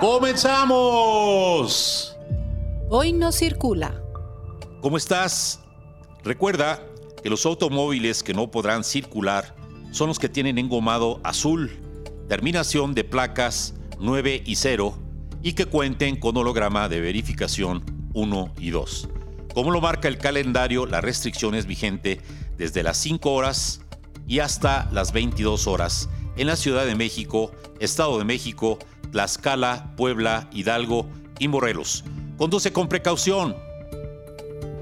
¡Comenzamos! Hoy no circula. ¿Cómo estás? Recuerda que los automóviles que no podrán circular son los que tienen engomado azul, terminación de placas 9 y 0 y que cuenten con holograma de verificación 1 y 2. Como lo marca el calendario, la restricción es vigente desde las 5 horas y hasta las 22 horas en la Ciudad de México, Estado de México, Tlaxcala, Puebla, Hidalgo y Morelos. Conduce con precaución.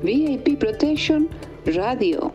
VIP Protection Radio.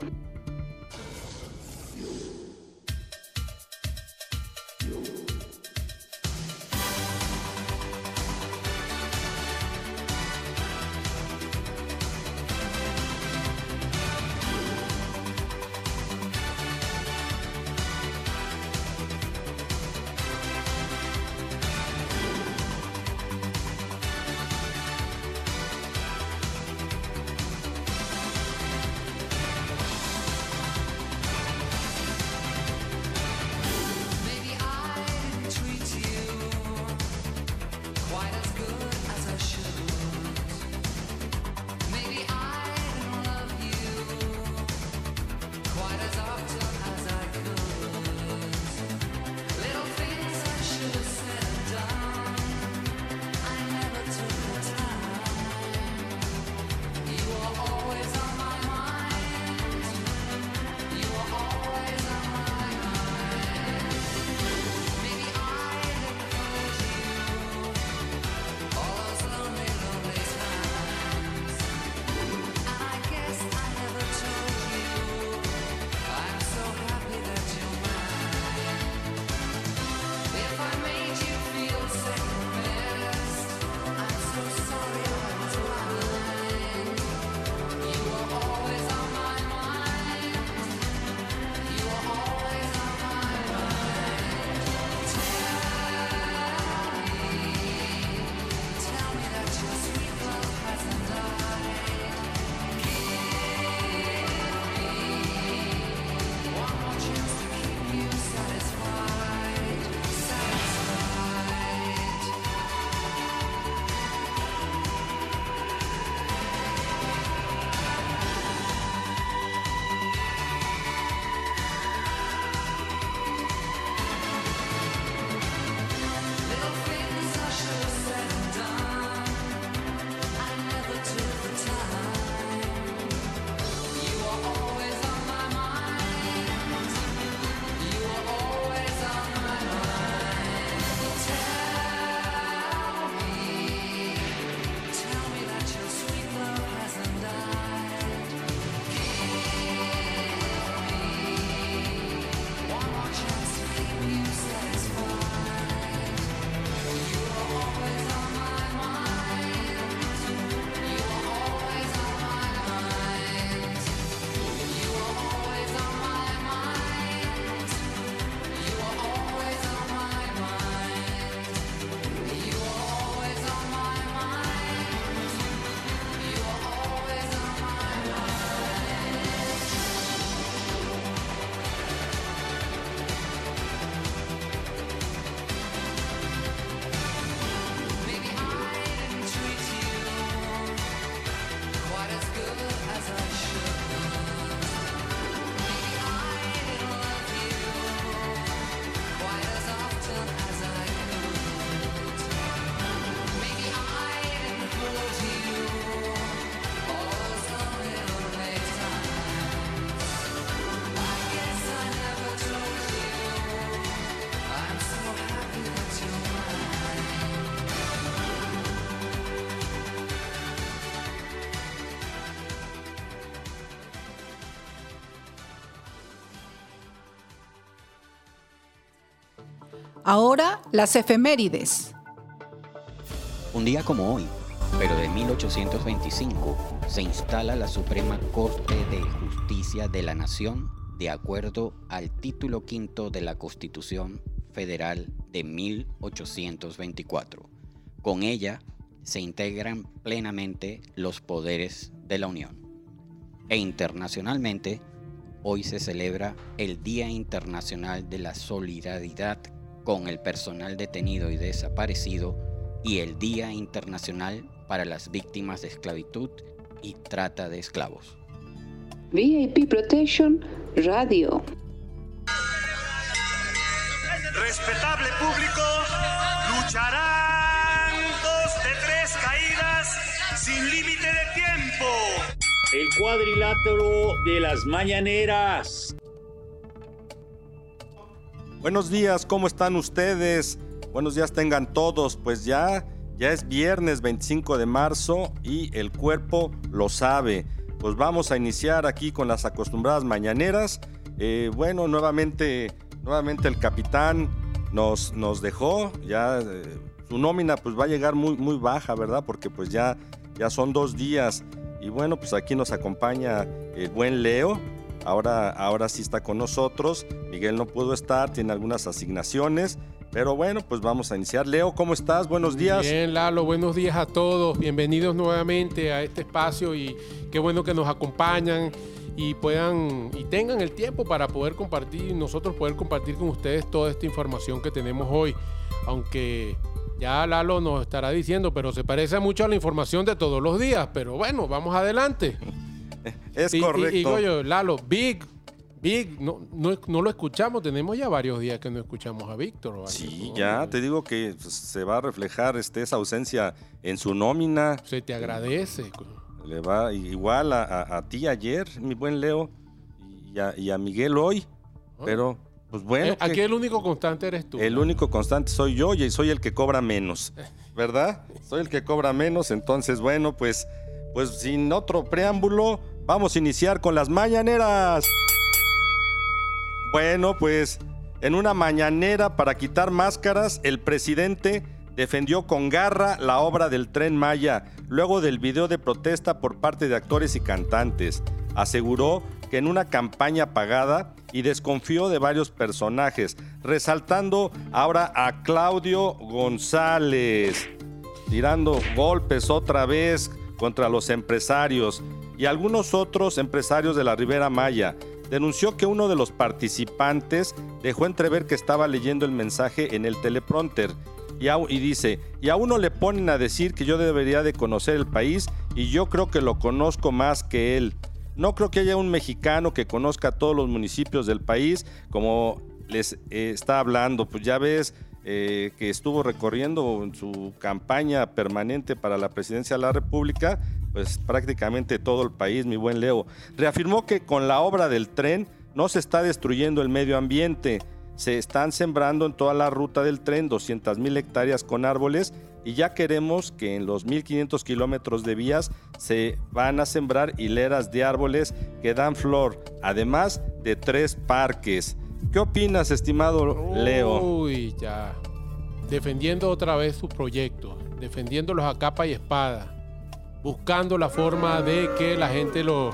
Ahora las efemérides. Un día como hoy, pero de 1825, se instala la Suprema Corte de Justicia de la Nación de acuerdo al título quinto de la Constitución Federal de 1824. Con ella se integran plenamente los poderes de la Unión. E internacionalmente, hoy se celebra el Día Internacional de la Solidaridad con el personal detenido y desaparecido y el Día Internacional para las Víctimas de Esclavitud y Trata de Esclavos. VIP Protection Radio. Respetable público, lucharán dos de tres caídas sin límite de tiempo. El cuadrilátero de las mañaneras. Buenos días, ¿cómo están ustedes? Buenos días tengan todos, pues ya, ya es viernes 25 de marzo y el cuerpo lo sabe. Pues vamos a iniciar aquí con las acostumbradas mañaneras. Eh, bueno, nuevamente, nuevamente el capitán nos, nos dejó, ya eh, su nómina pues va a llegar muy, muy baja, ¿verdad? Porque pues ya, ya son dos días. Y bueno, pues aquí nos acompaña el buen Leo. Ahora, ahora sí está con nosotros. Miguel no pudo estar, tiene algunas asignaciones. Pero bueno, pues vamos a iniciar. Leo, ¿cómo estás? Buenos días. Bien, Lalo, buenos días a todos. Bienvenidos nuevamente a este espacio y qué bueno que nos acompañan y puedan y tengan el tiempo para poder compartir y nosotros poder compartir con ustedes toda esta información que tenemos hoy. Aunque ya Lalo nos estará diciendo, pero se parece mucho a la información de todos los días. Pero bueno, vamos adelante. Es Y- y- correcto. Y, Goyo, Lalo, Big, Big, no, no, no lo escuchamos. Tenemos ya varios días que no escuchamos a Víctor. ¿vale? Sí, No, ya te digo que pues, se va a reflejar este, esa ausencia en su nómina. Se te agradece. Le va igual a, a- a ti ayer, mi buen Leo, y a, y a Miguel hoy. Pero, pues bueno, Eh, aquí el único constante eres tú. el único constante soy yo y soy el que cobra menos, ¿verdad? Soy el que cobra menos, entonces bueno, pues, pues sin otro preámbulo, vamos a iniciar con las mañaneras. Bueno, pues en una mañanera para quitar máscaras, el presidente defendió con garra la obra del tren Maya, luego del video de protesta por parte de actores y cantantes. Aseguró que en una campaña pagada y desconfió de varios personajes, resaltando ahora a Claudio González, tirando golpes otra vez contra los empresarios y algunos otros empresarios de la Ribera Maya. Denunció que uno de los participantes dejó entrever que estaba leyendo el mensaje en el teleprompter y, dice, y a uno le ponen a decir que yo debería de conocer el país y yo creo que lo conozco más que él. No creo que haya un mexicano que conozca todos los municipios del país como les eh, está hablando. Pues ya ves eh, que estuvo recorriendo en su campaña permanente para la presidencia de la República, pues prácticamente todo el país, mi buen Leo. Reafirmó que con la obra del tren no se está destruyendo el medio ambiente. Se están sembrando en toda la ruta del tren 200 mil hectáreas con árboles y ya queremos que en los 1500 kilómetros de vías se van a sembrar hileras de árboles que dan flor, además de tres parques. ¿Qué opinas, estimado Leo? Uy, ya. Defendiendo otra vez sus proyectos, defendiéndolos a capa y espada, buscando la forma de que la gente lo,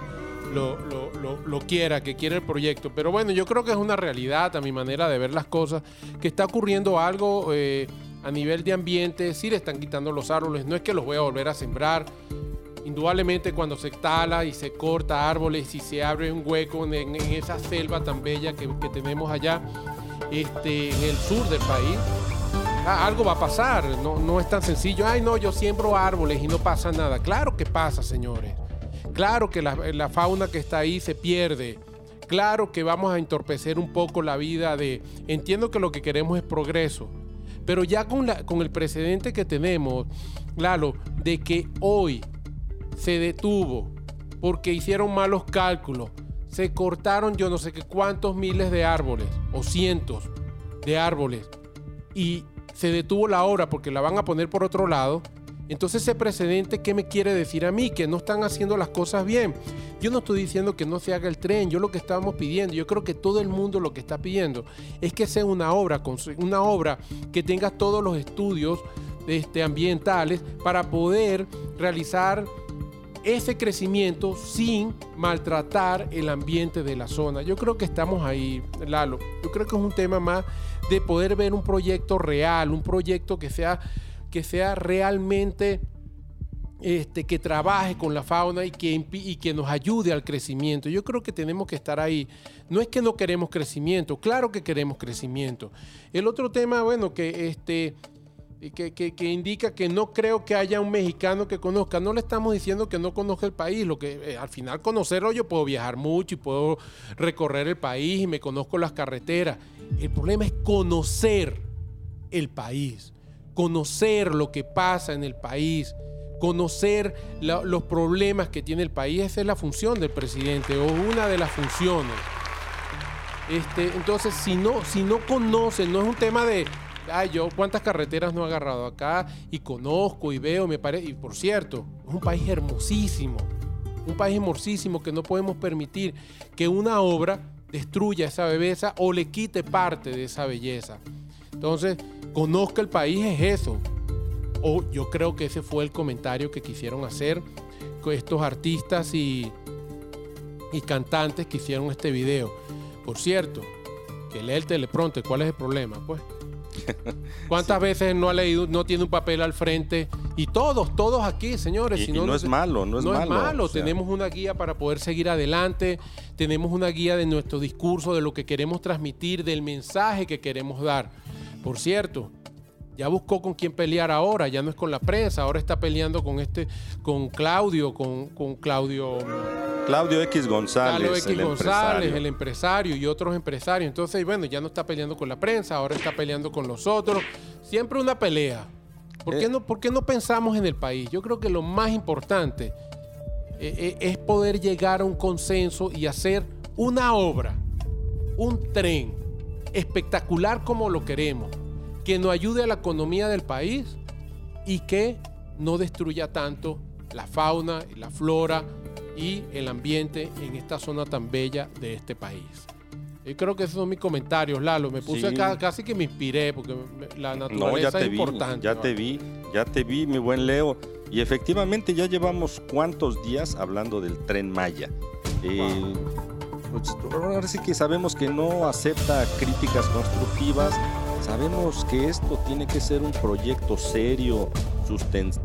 lo, lo- lo- quiera, que quiera el proyecto. Pero bueno, yo creo que es una realidad a mi manera de ver las cosas, que está ocurriendo algo eh, a nivel de ambiente, sí le están quitando los árboles, no es que los voy a volver a sembrar. Indudablemente cuando se tala y se corta árboles y se abre un hueco en, esa selva tan bella que, que tenemos allá este, en el sur del país, algo va a pasar. No, no es tan sencillo. Ay, no, yo siembro árboles y no pasa nada. Claro que pasa, señores. Claro que la, la fauna que está ahí se pierde. Claro que vamos a entorpecer un poco la vida de... Entiendo que lo que queremos es progreso. Pero ya con, la- con el precedente que tenemos, Lalo, de que hoy se detuvo porque hicieron malos cálculos. Se cortaron yo no sé qué cuántos miles de árboles o cientos de árboles y se detuvo la obra porque la van a poner por otro lado. Entonces ese precedente, ¿qué me quiere decir a mí? Que no están haciendo las cosas bien. Yo no estoy diciendo que no se haga el tren, yo lo que estábamos pidiendo, yo creo que todo el mundo lo que está pidiendo es que sea una obra, una obra que tenga todos los estudios este, ambientales para poder realizar ese crecimiento sin maltratar el ambiente de la zona. Yo creo que estamos ahí, Lalo. Yo creo que es un tema más de poder ver un proyecto real, un proyecto que sea, que sea realmente este, que trabaje con la fauna y que, y que nos ayude al crecimiento. Yo creo que tenemos que estar ahí. No es que no queremos crecimiento, claro que queremos crecimiento. El otro tema, bueno, que este que, que, indica que no creo que haya un mexicano que conozca. No le estamos diciendo que no conozca el país, lo que eh, al final conocerlo yo puedo viajar mucho y puedo recorrer el país y me conozco las carreteras. El problema es conocer el país, conocer lo que pasa en el país, conocer los problemas que tiene el país. Esa es la función del presidente o una de las funciones. Este, entonces, si no, si no conocen, no es un tema de ay, yo cuántas carreteras no he agarrado acá y conozco y veo, me parece, y por cierto, es un país hermosísimo, un país hermosísimo que no podemos permitir que una obra destruya esa belleza o le quite parte de esa belleza. Entonces, conozca el país es eso. O yo creo que ese fue el comentario que quisieron hacer con estos artistas y, y cantantes que hicieron este video. Por cierto, que lee el teleprompter, ¿cuál es el problema? Pues ¿Cuántas veces no ha leído, no tiene un papel al frente? Y todos, todos aquí, señores. Y, no, es malo, no es no malo. Es malo. Tenemos una guía para poder seguir adelante, tenemos una guía de nuestro discurso, de lo que queremos transmitir, del mensaje que queremos dar. Por cierto, ya buscó con quién pelear ahora, ya no es con la prensa, ahora está peleando con este, con Claudio, con, con Claudio. Claudio X González. Claudio X el González, empresario. el empresario y otros empresarios. Entonces, bueno, ya no está peleando con la prensa, ahora está peleando con los otros. Siempre una pelea. ¿Por qué, eh. no, ¿Por qué no pensamos en el país? Yo creo que lo más importante eh, eh, es poder llegar a un consenso y hacer una obra, un tren espectacular como lo queremos que nos ayude a la economía del país y que no destruya tanto la fauna, la flora y el ambiente en esta zona tan bella de este país. Yo creo que esos son mis comentarios, Lalo. Me puse acá, casi que me inspiré porque la naturaleza es importante. Ya te vi, ya te vi, mi buen Leo. Y efectivamente ya llevamos cuántos días hablando del tren Maya. Eh, pues, ahora sí que sabemos que no acepta críticas constructivas, Sabemos que esto tiene que ser un proyecto serio,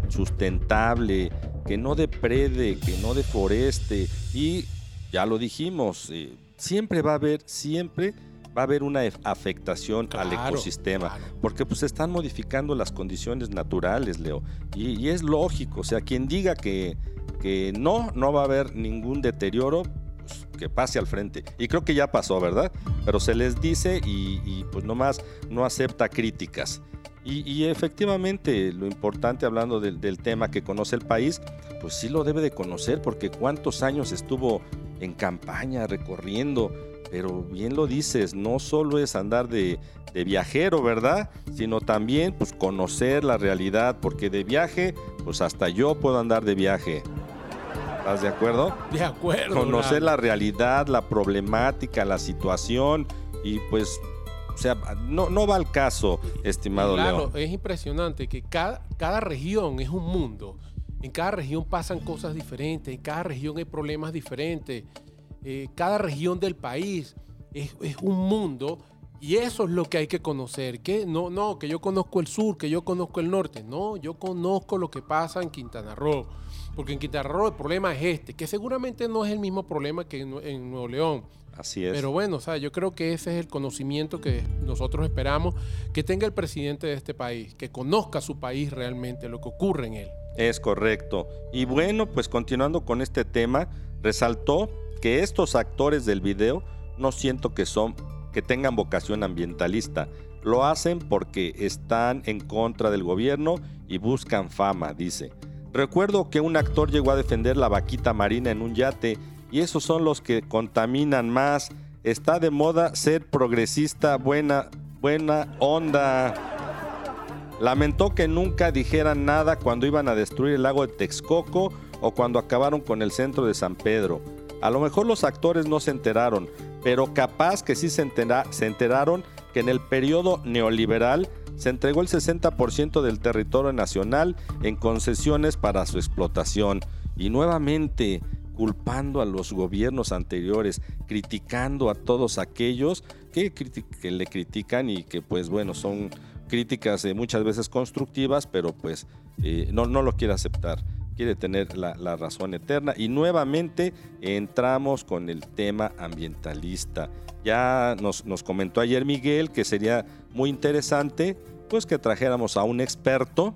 sustentable, que no deprede, que no deforeste y ya lo dijimos, eh, siempre va a haber, siempre va a haber una afectación al ecosistema, porque pues están modificando las condiciones naturales, Leo, y, es lógico, o sea, quien diga que, que no, no va a haber ningún deterioro, pues, que pase al frente. Y creo que ya pasó, ¿verdad? Pero se les dice y, pues nomás no acepta críticas. Y, efectivamente, lo importante hablando del, tema que conoce el país, pues sí lo debe de conocer, porque cuántos años estuvo en campaña recorriendo, pero bien lo dices, no solo es andar de, de, viajero, ¿verdad? Sino también pues conocer la realidad, porque de viaje, pues hasta yo puedo andar de viaje. ¿Estás de acuerdo? De acuerdo. Conocer la realidad, la problemática, la situación y pues, o sea, no, no va al caso, estimado claro, es impresionante que cada, cada región es un mundo. En cada región pasan cosas diferentes, en cada región hay problemas diferentes. Eh, cada región del país es, es un mundo y eso es lo que hay que conocer. Que no, no, que yo conozco el sur, que yo conozco el norte. No, yo conozco lo que pasa en Quintana Roo. Porque en Quintana Roo el problema es este, que seguramente no es el mismo problema que en, Nuevo León. Así es. Pero bueno, o sea, yo creo que ese es el conocimiento que nosotros esperamos que tenga el presidente de este país, que conozca su país realmente, lo que ocurre en él. Es correcto. Y bueno, pues continuando con este tema, resaltó que estos actores del video no siento que son que tengan vocación ambientalista. Lo hacen porque están en contra del gobierno y buscan fama, dice. Recuerdo que un actor llegó a defender la vaquita marina en un yate y esos son los que contaminan más. Está de moda ser progresista, buena, buena onda. Lamentó que nunca dijeran nada cuando iban a destruir el lago de Texcoco o cuando acabaron con el centro de San Pedro. A lo mejor los actores no se enteraron, pero capaz que sí se, se enteraron que en el periodo neoliberal se entregó el 60% del territorio nacional en concesiones para su explotación. Y nuevamente culpando a los gobiernos anteriores, criticando a todos aquellos que, le critican y que pues bueno, son críticas eh, muchas veces constructivas, pero pues eh, no, no lo quiere aceptar quiere tener la, razón eterna. Y nuevamente entramos con el tema ambientalista. Ya nos, nos, comentó ayer Miguel que sería muy interesante pues que trajéramos a un experto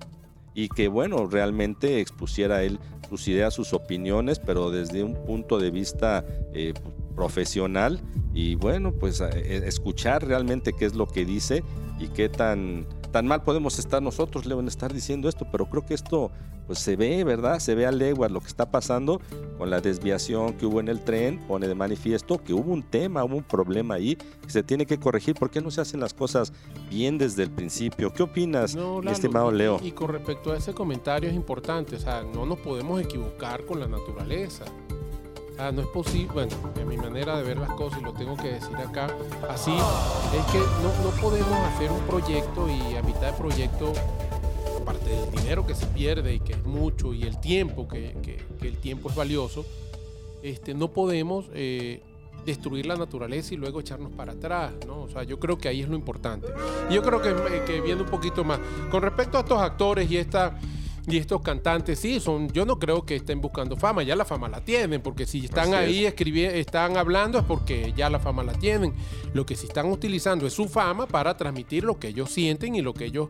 y que bueno, realmente expusiera él sus ideas, sus opiniones, pero desde un punto de vista eh, profesional y bueno, pues eh, escuchar realmente qué es lo que dice y qué tan tan mal podemos estar nosotros, Leo, en estar diciendo esto, pero creo que esto pues se ve, ¿verdad? Se ve a leguas lo que está pasando con la desviación que hubo en el tren, pone de manifiesto que hubo un tema, hubo un problema ahí que se tiene que corregir. ¿Por qué no se hacen las cosas bien desde el principio? ¿Qué opinas, estimado Leo? Y con respecto a ese comentario es importante, o sea, no nos podemos equivocar con la naturaleza. Ah, no es posible, bueno, en mi manera de ver las cosas, y lo tengo que decir acá, así es que no, podemos hacer un proyecto y a mitad de proyecto, aparte del dinero que se pierde y que es mucho, y el tiempo, que, el tiempo es valioso, este, no podemos eh, destruir la naturaleza y luego echarnos para atrás, ¿no? O sea, yo creo que ahí es lo importante. Yo creo que, que viendo un poquito más, con respecto a estos actores y esta y estos cantantes, sí, son, yo no creo que estén buscando fama, ya la fama la tienen, porque si están ahí escribiendo, están hablando es porque ya la fama la tienen. Lo que sí están utilizando es su fama para transmitir lo que ellos sienten y lo que ellos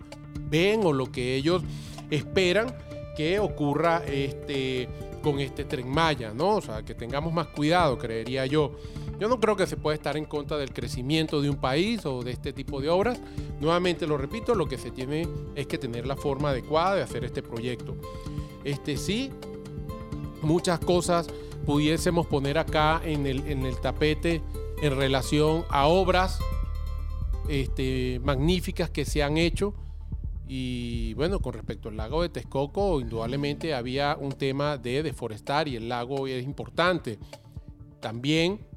ven o lo que ellos esperan que ocurra este, con este tren Maya, ¿no? O sea, que tengamos más cuidado, creería yo. Yo no creo que se pueda estar en contra del crecimiento de un país o de este tipo de obras. Nuevamente lo repito, lo que se tiene es que tener la forma adecuada de hacer este proyecto. Este sí, muchas cosas pudiésemos poner acá en el, en el tapete en relación a obras este, magníficas que se han hecho. Y bueno, con respecto al lago de Texcoco, indudablemente había un tema de deforestar y el lago es importante. También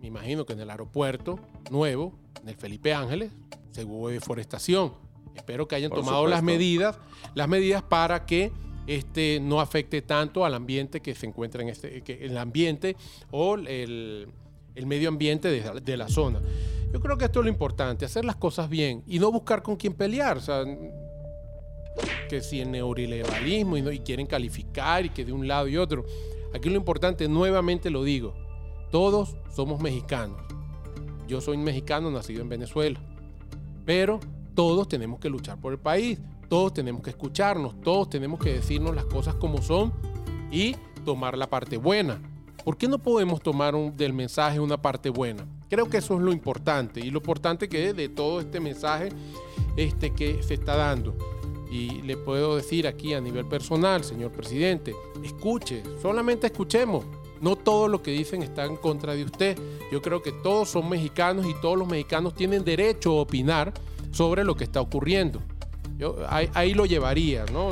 me imagino que en el aeropuerto nuevo, en el Felipe Ángeles, se hubo deforestación. Espero que hayan tomado las medidas, las medidas para que este, no afecte tanto al ambiente que se encuentra en este, que el ambiente o el, medio ambiente de, la zona. Yo creo que esto es lo importante, hacer las cosas bien y no buscar con quién pelear. O sea, que si el neoliberalismo y, y quieren calificar y que de un lado y otro. Aquí lo importante, nuevamente lo digo, todos somos mexicanos. Yo soy mexicano nacido en Venezuela. Pero todos tenemos que luchar por el país. Todos tenemos que escucharnos. Todos tenemos que decirnos las cosas como son y tomar la parte buena. ¿Por qué no podemos tomar del mensaje una parte buena? Creo que eso es lo importante y lo importante que es de todo este mensaje este, que se está dando. Y le puedo decir aquí a nivel personal, señor presidente, escuche, solamente escuchemos. No todo lo que dicen está en contra de usted. Yo creo que todos son mexicanos y todos los mexicanos tienen derecho a opinar sobre lo que está ocurriendo. Yo ahí, lo llevaría, ¿no?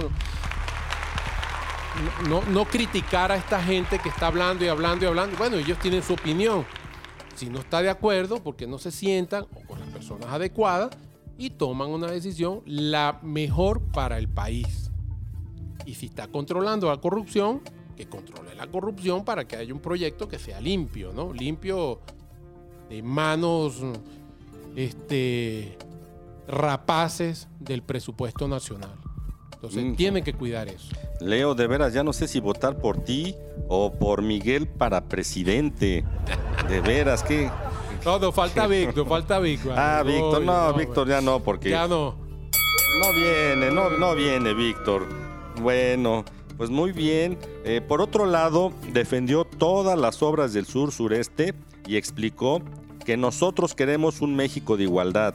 ¿no? No, criticar a esta gente que está hablando y hablando y hablando. Bueno, ellos tienen su opinión. Si no está de acuerdo, porque no se sientan o con las personas adecuadas y toman una decisión la mejor para el país. Y si está controlando la corrupción, que controle la corrupción para que haya un proyecto que sea limpio, ¿no? Limpio de manos este, rapaces del presupuesto nacional. Entonces mm. tiene que cuidar eso. Leo, de veras, ya no sé si votar por ti o por Miguel para presidente. De veras, que... No, no, falta Víctor, falta Víctor. Ah, Víctor, no, Víctor ya no, porque... Ya no. No viene, no, no viene Víctor. Bueno, pues muy bien. Eh, por otro lado, defendió todas las obras del sur sureste y explicó que nosotros queremos un México de igualdad,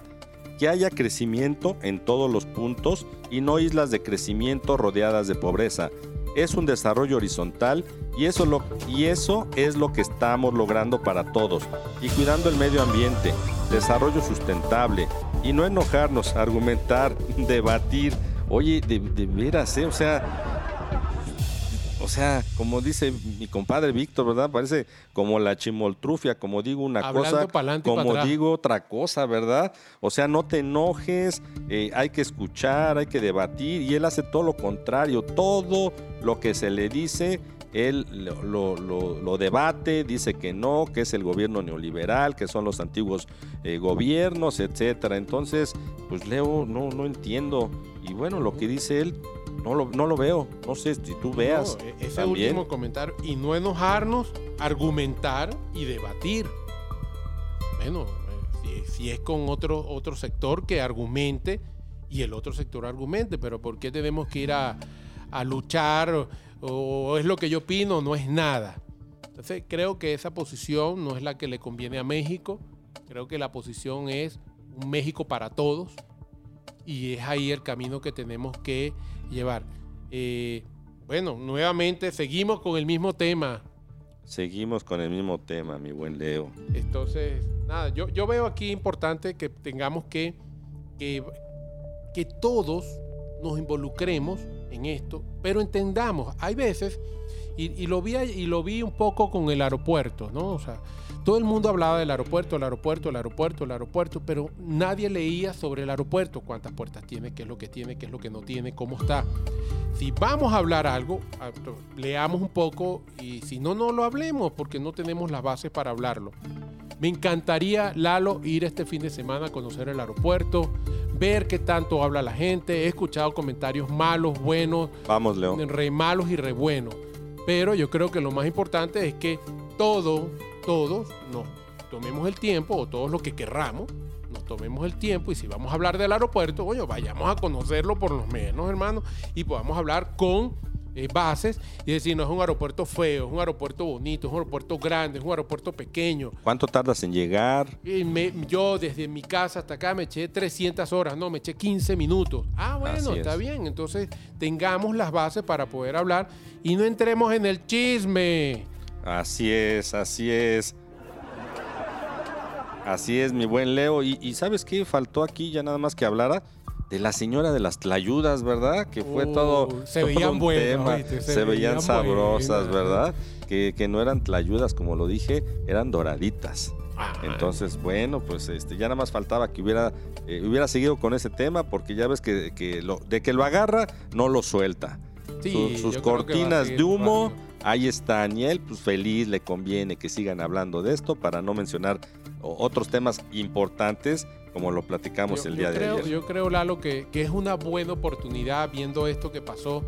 que haya crecimiento en todos los puntos y no islas de crecimiento rodeadas de pobreza. Es un desarrollo horizontal y eso, lo, y eso es lo que estamos logrando para todos. Y cuidando el medio ambiente, desarrollo sustentable y no enojarnos, argumentar, debatir. Oye, de, veras, ¿eh? o sea, o sea, como dice mi compadre Víctor, ¿verdad? Parece como la chimoltrufia, como digo una Hablando cosa, como digo otra cosa, ¿verdad? O sea, no te enojes, eh, hay que escuchar, hay que debatir, y él hace todo lo contrario, todo lo que se le dice, él lo, lo- lo- lo debate, dice que no, que es el gobierno neoliberal, que son los antiguos eh, gobiernos, etcétera. Entonces, pues Leo, no, no entiendo. Y bueno, lo que dice él, no lo, no lo veo. No sé si tú veas. No, e- ese también. último comentario. Y no enojarnos, argumentar y debatir. Bueno, eh, si, si es con otro, otro sector que argumente y el otro sector argumente, pero ¿por qué tenemos que ir a, a luchar o, o es lo que yo opino? No es nada. Entonces creo que esa posición no es la que le conviene a México. Creo que la posición es un México para todos y es ahí el camino que tenemos que llevar. Eh, bueno, nuevamente seguimos con el mismo tema. Seguimos con el mismo tema, mi buen Leo. Entonces, nada, yo, yo veo aquí importante que tengamos que, que, que todos nos involucremos en esto, pero entendamos, hay veces, y, y lo vi, y lo vi un poco con el aeropuerto, ¿no? O sea, todo el mundo hablaba del aeropuerto, el aeropuerto, el aeropuerto, el aeropuerto, pero nadie leía sobre el aeropuerto, cuántas puertas tiene, qué es lo que tiene, qué es lo que no tiene, cómo está. Si vamos a hablar algo, leamos un poco y si no, no lo hablemos porque no tenemos las bases para hablarlo. Me encantaría, Lalo, ir este fin de semana a conocer el aeropuerto, ver qué tanto habla la gente. He escuchado comentarios malos, buenos, Vamos, Leo. re malos y re buenos. Pero yo creo que lo más importante es que todo, todos nos tomemos el tiempo, o todos los que querramos, nos tomemos el tiempo y si vamos a hablar del aeropuerto, oye, vayamos a conocerlo por lo menos, hermano, y podamos hablar con eh, bases y decir, no es un aeropuerto feo, es un aeropuerto bonito, es un aeropuerto grande, es un aeropuerto pequeño. ¿Cuánto tardas en llegar? Y me- yo desde mi casa hasta acá me eché 300 horas, no, me eché 15 minutos. Ah, bueno, Así está es. bien. Entonces tengamos las bases para poder hablar y no entremos en el chisme. Así es, así es. Así es, mi buen Leo. Y, y ¿sabes qué? Faltó aquí ya nada más que hablara de la señora de las tlayudas, ¿verdad? Que fue Oh, todo, se todo veían un buenas, tema. ¿oíste? Se, Se veían veían sabrosas, buenas. ¿verdad? Que, que no eran tlayudas, como lo dije, eran doraditas. Ah, Entonces, bueno, pues este, ya nada más faltaba que hubiera, eh, hubiera seguido con ese tema, porque ya ves que, que lo, de que lo agarra, no lo suelta. sí, Su- yo sus cortinas de humo. Ahí están. Y él, pues feliz, le conviene que sigan hablando de esto para no mencionar otros temas importantes como lo platicamos Yo- el día de creo, ayer. Yo creo, Lalo, que, que es una buena oportunidad viendo esto que pasó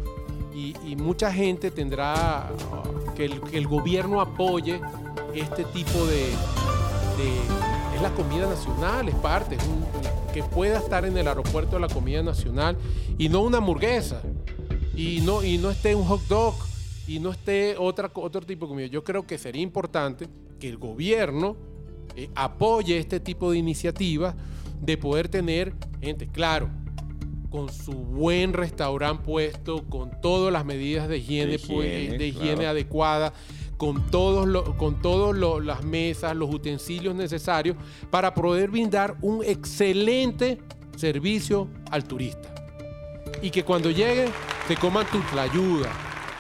y, y mucha gente tendrá uh, que el, que el gobierno apoye este tipo de, de- Es la comida nacional, es parte, es un- que pueda estar en el aeropuerto de la comida nacional y no una hamburguesa y no, y no esté un hot dog y no esté otra, otro tipo de comida. Yo creo que sería importante que el gobierno eh, apoye este tipo de iniciativas de poder tener gente, claro, con su buen restaurante puesto, con todas las medidas de higiene, De pues, higiene, de higiene claro. adecuada, con todos lo- con todos lo- las mesas, los utensilios necesarios para poder brindar un excelente servicio al turista. Y que cuando llegue se coman tu tlayuda,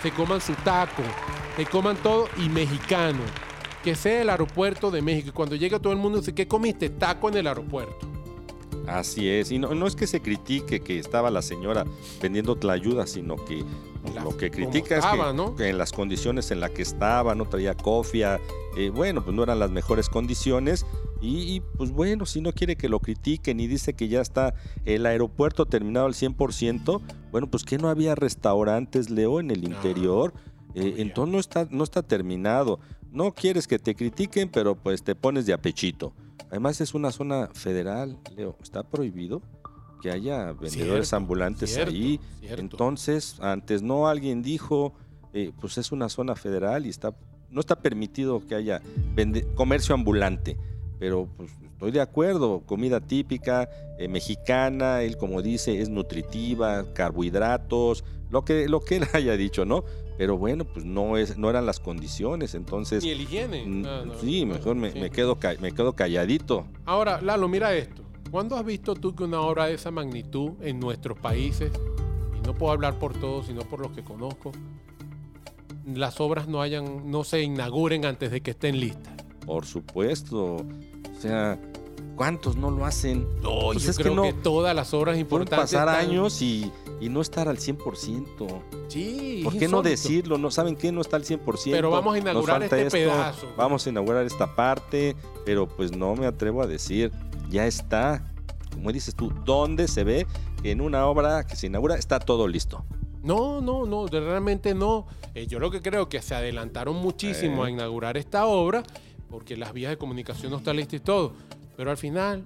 se coman su taco, se coman todo y mexicano. Que sea el aeropuerto de México. Y cuando llegue todo el mundo dice, ¿qué comiste? Taco en el aeropuerto. Así es. Y no, no es que se critique que estaba la señora vendiendo tlayuda, sino que La- lo que critica estaba, es que, ¿no? que en las condiciones en las que estaba, no traía cofia, eh, bueno, pues no eran las mejores condiciones. Y, y, pues bueno, si no quiere que lo critiquen y dice que ya está el aeropuerto terminado al 100%, bueno, pues que no había restaurantes, Leo, en el No, interior. Eh, entonces no está, no está terminado. No quieres que te critiquen, pero pues te pones de apechito. Además es una zona federal, Leo. Está prohibido que haya vendedores Cierto, ambulantes cierto, ahí. cierto. Entonces, antes no alguien dijo, eh, pues es una zona federal y está, no está permitido que haya comercio ambulante. Pero pues estoy de acuerdo, comida típica, eh, mexicana, él como dice, es nutritiva, carbohidratos, lo que, lo que él haya dicho, ¿no? Pero bueno, pues no, es, no eran las condiciones, entonces... Ni el higiene. No, no, sí, mejor me, sí. me quedo, me quedo calladito. Ahora, Lalo, mira esto. ¿Cuándo has visto tú que una obra de esa magnitud en nuestros países, y no puedo hablar por todos, sino por los que conozco, las obras no hayan, no se inauguren antes de que estén listas. Por supuesto. O sea, ¿cuántos no lo hacen? No, Pues yo es creo que, no- todas las obras Pueden importantes pasar están- años y, y no estar al 100%. Sí, ¿Por qué no decirlo? ¿No saben qué? No está al 100%. Pero vamos a inaugurar este pedazo. Vamos a inaugurar esta parte, pero pues no me atrevo a decir, ya está. Como dices tú, ¿dónde se ve que en una obra que se inaugura está todo listo? No, no, no, realmente no. Eh, yo lo que creo que se adelantaron muchísimo Eh. a inaugurar esta obra porque las vías de comunicación no están listas y todo. Pero al final,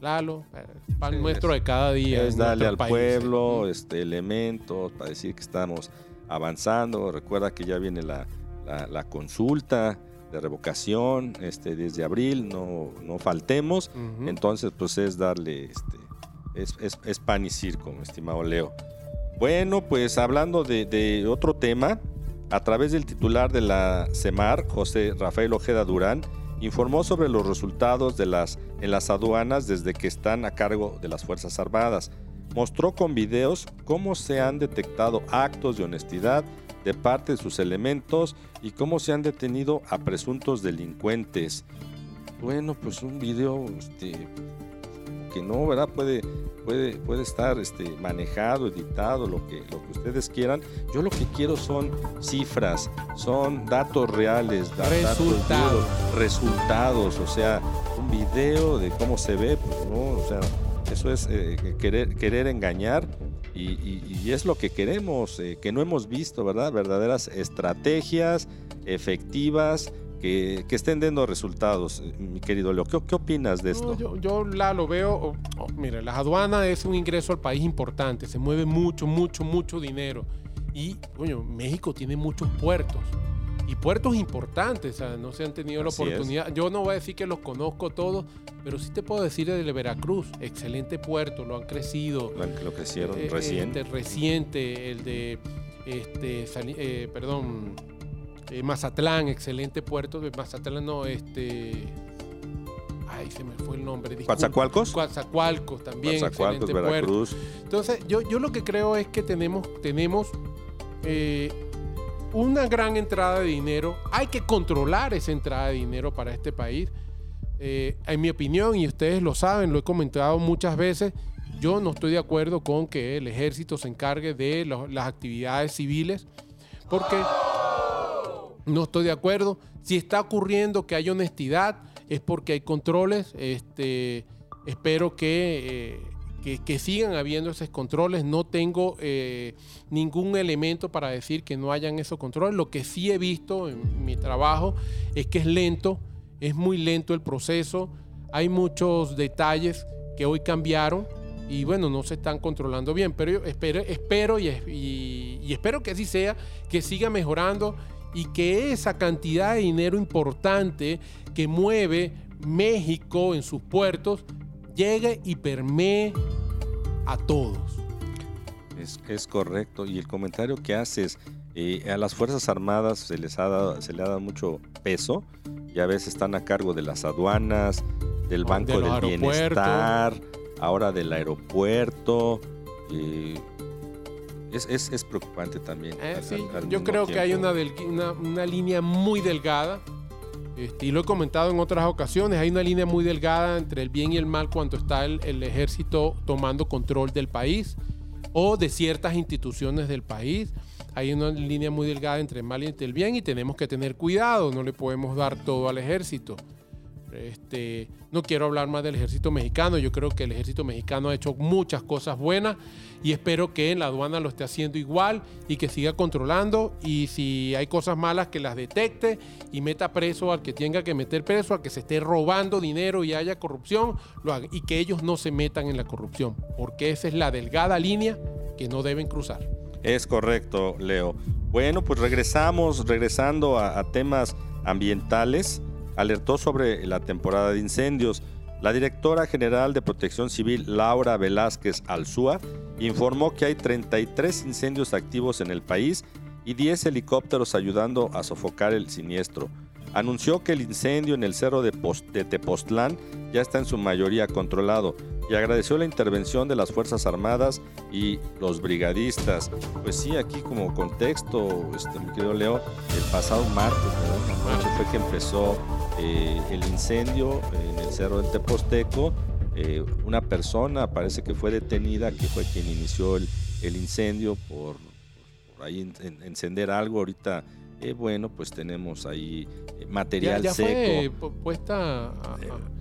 Lalo, eh, pan Sí, nuestro es- de cada día. es darle al país. pueblo este, elementos para decir que estamos avanzando. Recuerda que ya viene la, la- la consulta de revocación este, desde abril, no, no faltemos. Entonces, pues es darle, este, es, es- es pan y circo, estimado Leo. Bueno, pues hablando de, de otro tema, a través del titular de la CEMAR, José Rafael Ojeda Durán, informó sobre los resultados de las, en las aduanas desde que están a cargo de las Fuerzas Armadas. Mostró con videos cómo se han detectado actos de honestidad de parte de sus elementos y cómo se han detenido a presuntos delincuentes. Bueno, pues un video este, que no, ¿verdad? Puede, puede, puede estar este, manejado, editado, lo que, lo que ustedes quieran. Yo lo que quiero son cifras, son datos reales, da- datos Resultados. duros, resultados, o sea, un video de cómo se ve, pues no, o sea, eso es eh, querer, querer engañar. Y, y- y es lo que queremos, eh, que no hemos visto, ¿verdad? Verdaderas estrategias efectivas que, que estén dando resultados. Eh, Mi querido Leo, ¿qué, qué opinas de esto? No, yo, yo la lo veo. oh, oh, mira, las aduanas es un ingreso al país importante. Se mueve mucho, mucho, mucho dinero. Y, coño, México tiene muchos puertos. Y puertos importantes. O sea, no se han tenido la es. oportunidad. Yo no voy a decir que los conozco todos, pero sí te puedo decir el de Veracruz. Excelente puerto, lo han crecido. Lo, lo que hicieron Eh, recién. Este, reciente, el de este, eh, perdón, eh, Mazatlán, excelente puerto de Mazatlán, no, este. Ay, se me fue el nombre. ¿Coatzacoalcos? Coatzacoalcos también. Coatzacoalcos, excelente puerto. Veracruz. Entonces, yo, yo lo que creo es que tenemos, tenemos eh, una gran entrada de dinero. Hay que controlar esa entrada de dinero para este país. Eh, en mi opinión, y ustedes lo saben, lo he comentado muchas veces, yo no estoy de acuerdo con que el ejército se encargue de lo- las actividades civiles, porque no estoy de acuerdo. Si está ocurriendo que hay honestidad, es porque hay controles. Este, espero que, eh, que, sigan habiendo esos controles. No tengo eh, ningún elemento para decir que no hayan esos controles. Lo que sí he visto en mi trabajo es que es lento, es muy lento el proceso. Hay muchos detalles que hoy cambiaron y bueno, no se están controlando bien, pero yo espero, espero y espero que así sea, que siga mejorando y que esa cantidad de dinero importante que mueve México en sus puertos llegue y permee a todos. Es, es correcto. Y el comentario que haces, eh, a las Fuerzas Armadas se les ha dado, se le ha dado mucho peso y a veces están a cargo de las aduanas, del De Banco del. Bienestar, ahora del aeropuerto. eh, es, es- es preocupante también. Eh, al- sí, al- al yo creo que hay una, delg- una, una línea muy delgada, este, y lo he comentado en otras ocasiones, hay una línea muy delgada entre el bien y el mal cuando está el, el ejército tomando control del país o de ciertas instituciones del país. Hay una línea muy delgada entre el mal y entre el bien y tenemos que tener cuidado, no le podemos dar todo al ejército. Este, no quiero hablar más del ejército mexicano. Yo creo que el ejército mexicano ha hecho muchas cosas buenas y espero que la aduana lo esté haciendo igual y que siga controlando. Y si hay cosas malas, que las detecte y meta preso al que tenga que meter preso, al que se esté robando dinero y haya corrupción, lo y que ellos no se metan en la corrupción, porque esa es la delgada línea que no deben cruzar. Es correcto, Leo. Bueno, pues regresamos, regresando a temas ambientales, alertó sobre la temporada de incendios. La directora general de Protección Civil, Laura Velázquez Alzúa, informó que hay 33 incendios activos en el país y 10 helicópteros ayudando a sofocar el siniestro. Anunció que el incendio en el cerro de, Pos- de Tepoztlán ya está en su mayoría controlado. y agradeció la intervención de las Fuerzas Armadas y los brigadistas. Pues sí, aquí como contexto, este, mi querido Leo, el pasado martes. La noche fue que empezó eh, el incendio en el Cerro del Teposteco. Eh, una persona parece que fue detenida, que fue quien inició el, incendio por, ahí en- en- encender algo. Ahorita, eh, bueno, pues tenemos ahí Ya, material ya seco. fue pu- puesta. a- a-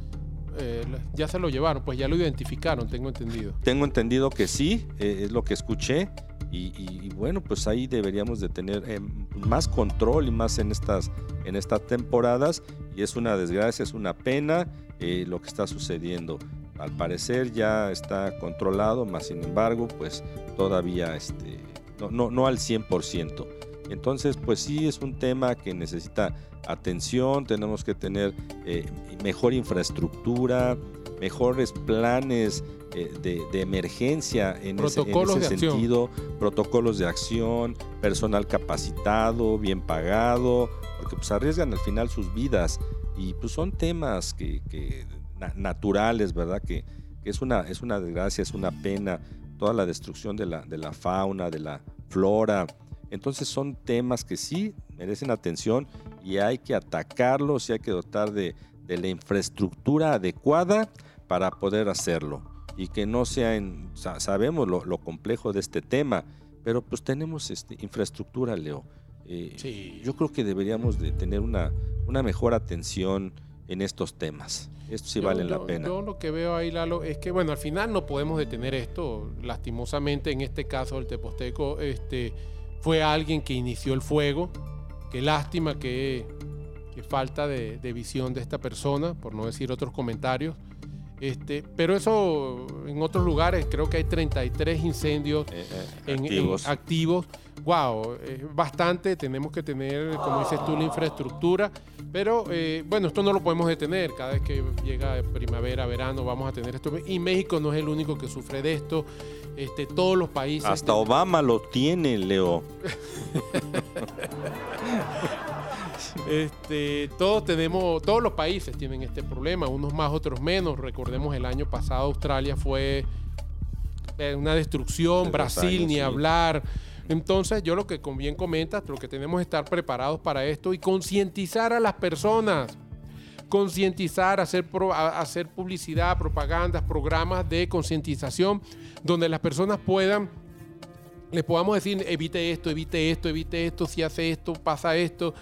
eh, la- ya se lo llevaron, pues ya lo identificaron, tengo entendido. Tengo entendido que sí, eh, es lo que escuché. Y, y- y bueno, pues ahí deberíamos de tener eh, más control y más en estas, en estas temporadas. Y es una desgracia, es una pena lo que está sucediendo. Al parecer ya está controlado, más sin embargo, pues todavía este, no, no, no al 100%. Entonces, pues sí es un tema que necesita atención, tenemos que tener eh, mejor infraestructura, mejores planes eh, de, de emergencia en ese, en Protocolos ese de acción. sentido, protocolos de acción, personal capacitado, bien pagado, porque pues arriesgan al final sus vidas y pues son temas que, que na- naturales, ¿verdad? Que, que es, una, es una desgracia, es una pena, toda la destrucción de la, de la fauna, de la flora. Entonces son temas que sí merecen atención y hay que atacarlos y hay que dotar de, de la infraestructura adecuada para poder hacerlo. Y que no sea en, sa- sabemos lo, lo complejo de este tema, pero pues tenemos este, infraestructura, Leo. Eh, Sí. Yo creo que deberíamos de tener una, una mejor atención en estos temas. Esto sí Yo- vale yo- la pena. Yo lo que veo ahí, Lalo, es que, bueno, al final no podemos detener esto. Lastimosamente, en este caso, el Teposteco este, fue alguien que inició el fuego. Qué lástima, qué, falta de visión de esta persona, por no decir otros comentarios. Este, pero eso en otros lugares, creo que hay 33 incendios Eh, eh, en- en activos. activos. Wow, es bastante. Tenemos que tener, como dices tú, la infraestructura. Pero eh, bueno, esto no lo podemos detener. Cada vez que llega primavera, verano, vamos a tener esto. Y México no es el único que sufre de esto. Este, todos los países. Hasta Obama lo tiene, Leo. Este, todos tenemos, todos los países tienen este problema, unos más, otros menos. Recordemos el año pasado Australia fue eh, una destrucción, Brasil años, ni sí. hablar. Entonces, yo lo que bien comentas, lo que tenemos es estar preparados para esto y concientizar a las personas. Concientizar, hacer, pro- hacer publicidad, propagandas, programas de concientización donde las personas puedan les podamos decir, evite esto, evite esto, evite esto, si hace esto, pasa esto.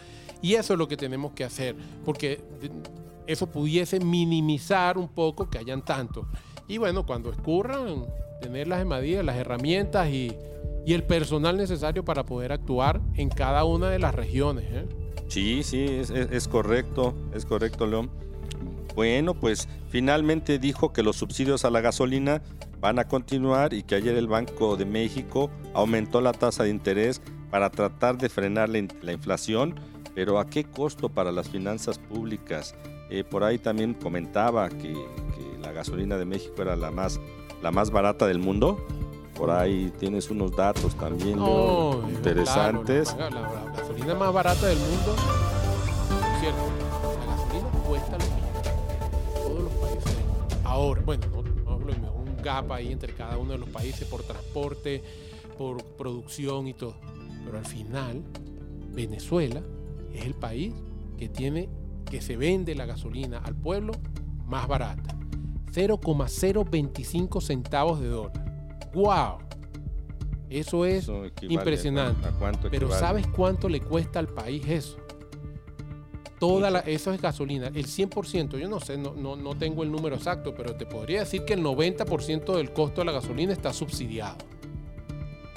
Y eso es lo que tenemos que hacer, porque eso pudiese minimizar un poco que hayan tantos. Y bueno, cuando escurran, tener las medidas, las herramientas y, y el personal necesario para poder actuar en cada una de las regiones. ¿eh? Sí, sí, es, correcto, es correcto, León. Bueno, pues finalmente dijo que los subsidios a la gasolina van a continuar y que ayer el Banco de México aumentó la tasa de interés para tratar de frenar la inflación, pero ¿a qué costo para las finanzas públicas? Eh, por ahí también comentaba que, que la gasolina de México era la más, la más barata del mundo. Por ahí tienes unos datos también No, interesantes. claro, la, la- la gasolina más barata del mundo, cierto, la gasolina cuesta lo mismo en todos los países. del mundo. Ahora, bueno, no, no es lo mismo, un gap ahí entre cada uno de los países por transporte, por producción y todo. Pero al final, Venezuela es el país que tiene, que se vende la gasolina al pueblo más barata. 0,025 centavos de dólar. ¡Wow! Eso es Eso impresionante. ¿a cuánto Pero? ¿sabes cuánto le cuesta al país eso? Toda la, eso es gasolina. El 100%, yo no sé, no, no, no tengo el número exacto, pero te podría decir que el 90% del costo de la gasolina está subsidiado.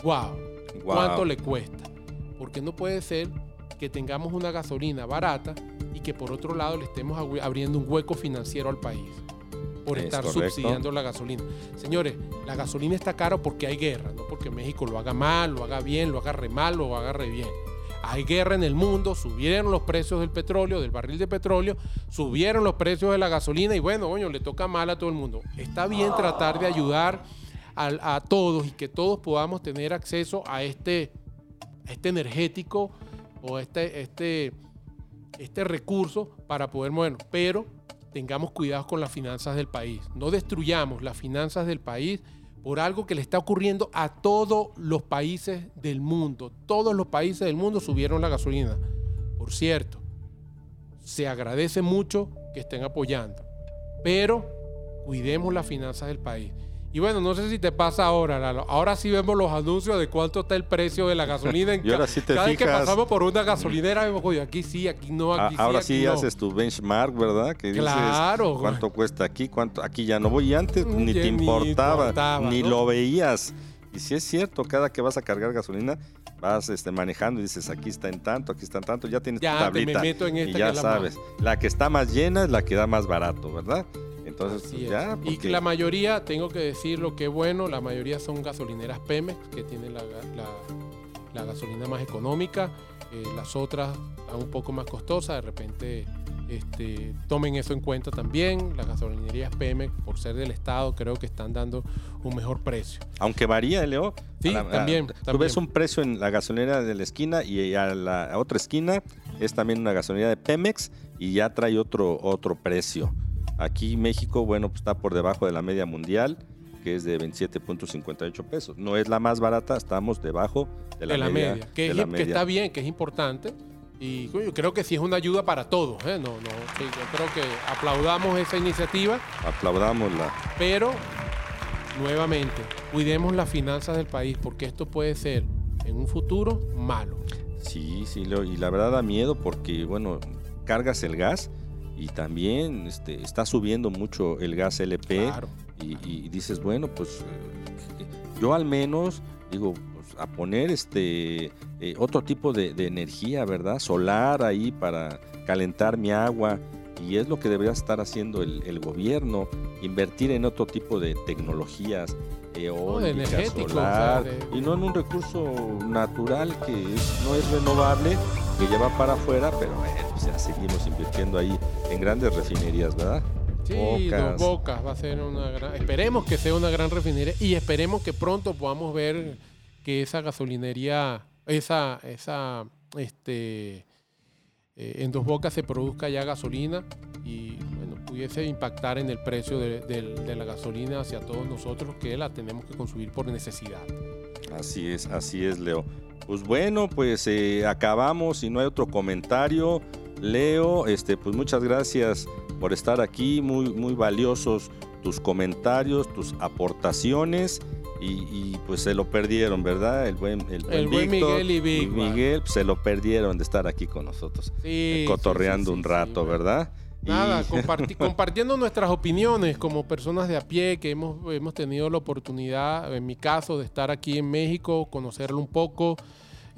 ¡Wow! Wow. ¿Cuánto le cuesta? Porque no puede ser que tengamos una gasolina barata y que por otro lado le estemos abri- abriendo un hueco financiero al país por Es estar correcto. subsidiando la gasolina. Señores, la gasolina está cara porque hay guerra, no porque México lo haga mal, lo haga bien, lo haga re mal, lo haga re bien. Hay guerra en el mundo, subieron los precios del petróleo, del barril de petróleo, subieron los precios de la gasolina y bueno, coño, le toca mal a todo el mundo. Está bien tratar de ayudar a, todos y que todos podamos tener acceso a este, a este energético o este, este, este recurso para poder movernos. Pero tengamos cuidado con las finanzas del país. No destruyamos las finanzas del país por algo que le está ocurriendo a todos los países del mundo. Todos los países del mundo subieron la gasolina. Por cierto, se agradece mucho que estén apoyando, pero cuidemos las finanzas del país. Y bueno, no sé si te pasa ahora, Lalo. Ahora sí vemos los anuncios de cuánto está el precio de la gasolina. En Y ahora sí te cada vez que fijas. pasamos por una gasolinera, vemos, oye, aquí sí, aquí no, A- aquí sí. Ah, Ahora aquí sí no". haces tu benchmark, ¿verdad? Que dices Claro, güey. cuánto cuesta aquí, cuánto aquí ya no voy. Y antes ni te ni importaba, ni ¿no? lo veías. Y si es cierto, cada que vas a cargar gasolina, vas este, manejando y dices, aquí está en tanto, aquí está en tanto, ya tienes tu Ya, te me tablita. meto en esta y que ya la sabes, la que está más llena es la que da más barato, ¿verdad? Entonces, pues, es. ya, y la mayoría, tengo que decir lo que bueno, la mayoría son gasolineras Pemex, que tienen la, ga- la- la gasolina más económica. Eh, las otras un poco más costosas, de repente este, tomen eso en cuenta también. Las gasolinerías Pemex, por ser del Estado, creo que están dando un mejor precio. Aunque varía, Leo. Sí, a- también, Tú ves un precio en la gasolinera de la esquina y a la a otra esquina es también una gasolinera de Pemex y ya trae otro, otro precio. Aquí México, bueno, pues está por debajo de la media mundial, que es de 27.58 pesos. No es la más barata, estamos debajo de la, de la media. media, que, de es- la que media. está bien, que es importante. Y creo que sí es una ayuda para todos. ¿eh? No, no, sí, yo creo que aplaudamos esa iniciativa. Aplaudámosla. Pero, nuevamente, cuidemos las finanzas del país porque esto puede ser en un futuro malo. Sí, sí, y la verdad da miedo porque, bueno, cargas el gas y también este, está subiendo mucho el gas LP. Claro. y, y dices, bueno, pues eh, yo al menos digo, pues, a poner este eh, otro tipo de, de energía, ¿verdad? Solar ahí para calentar mi agua. Y es lo que debería estar haciendo el, el gobierno, invertir en otro tipo de tecnologías, eólica, energético, solar, o sea, de- y no en un recurso natural que es- no es renovable, que lleva para afuera, pero bueno, pues ya seguimos invirtiendo ahí en grandes refinerías, ¿verdad? Sí, Bocas. Dos Bocas va a ser una gran... Esperemos que sea una gran refinería y esperemos que pronto podamos ver que esa gasolinería, esa, esa, este, eh, en Dos Bocas se produzca ya gasolina y, pudiese impactar en el precio de, del- de la gasolina hacia todos nosotros que la tenemos que consumir por necesidad. Así es, así es, Leo. Pues bueno, pues eh, acabamos. Si no hay otro comentario, Leo, este, pues muchas gracias por estar aquí. Muy, muy valiosos tus comentarios, tus aportaciones. Y, y, pues se lo perdieron, ¿verdad? El buen, el El buen Víctor Miguel y man. Miguel pues, se lo perdieron de estar aquí con nosotros, Sí, eh, sí, cotorreando sí, un sí, rato, sí, Nada, comparti- compartiendo nuestras opiniones como personas de a pie que hemos, hemos tenido la oportunidad, en mi caso, de estar aquí en México, conocerlo un poco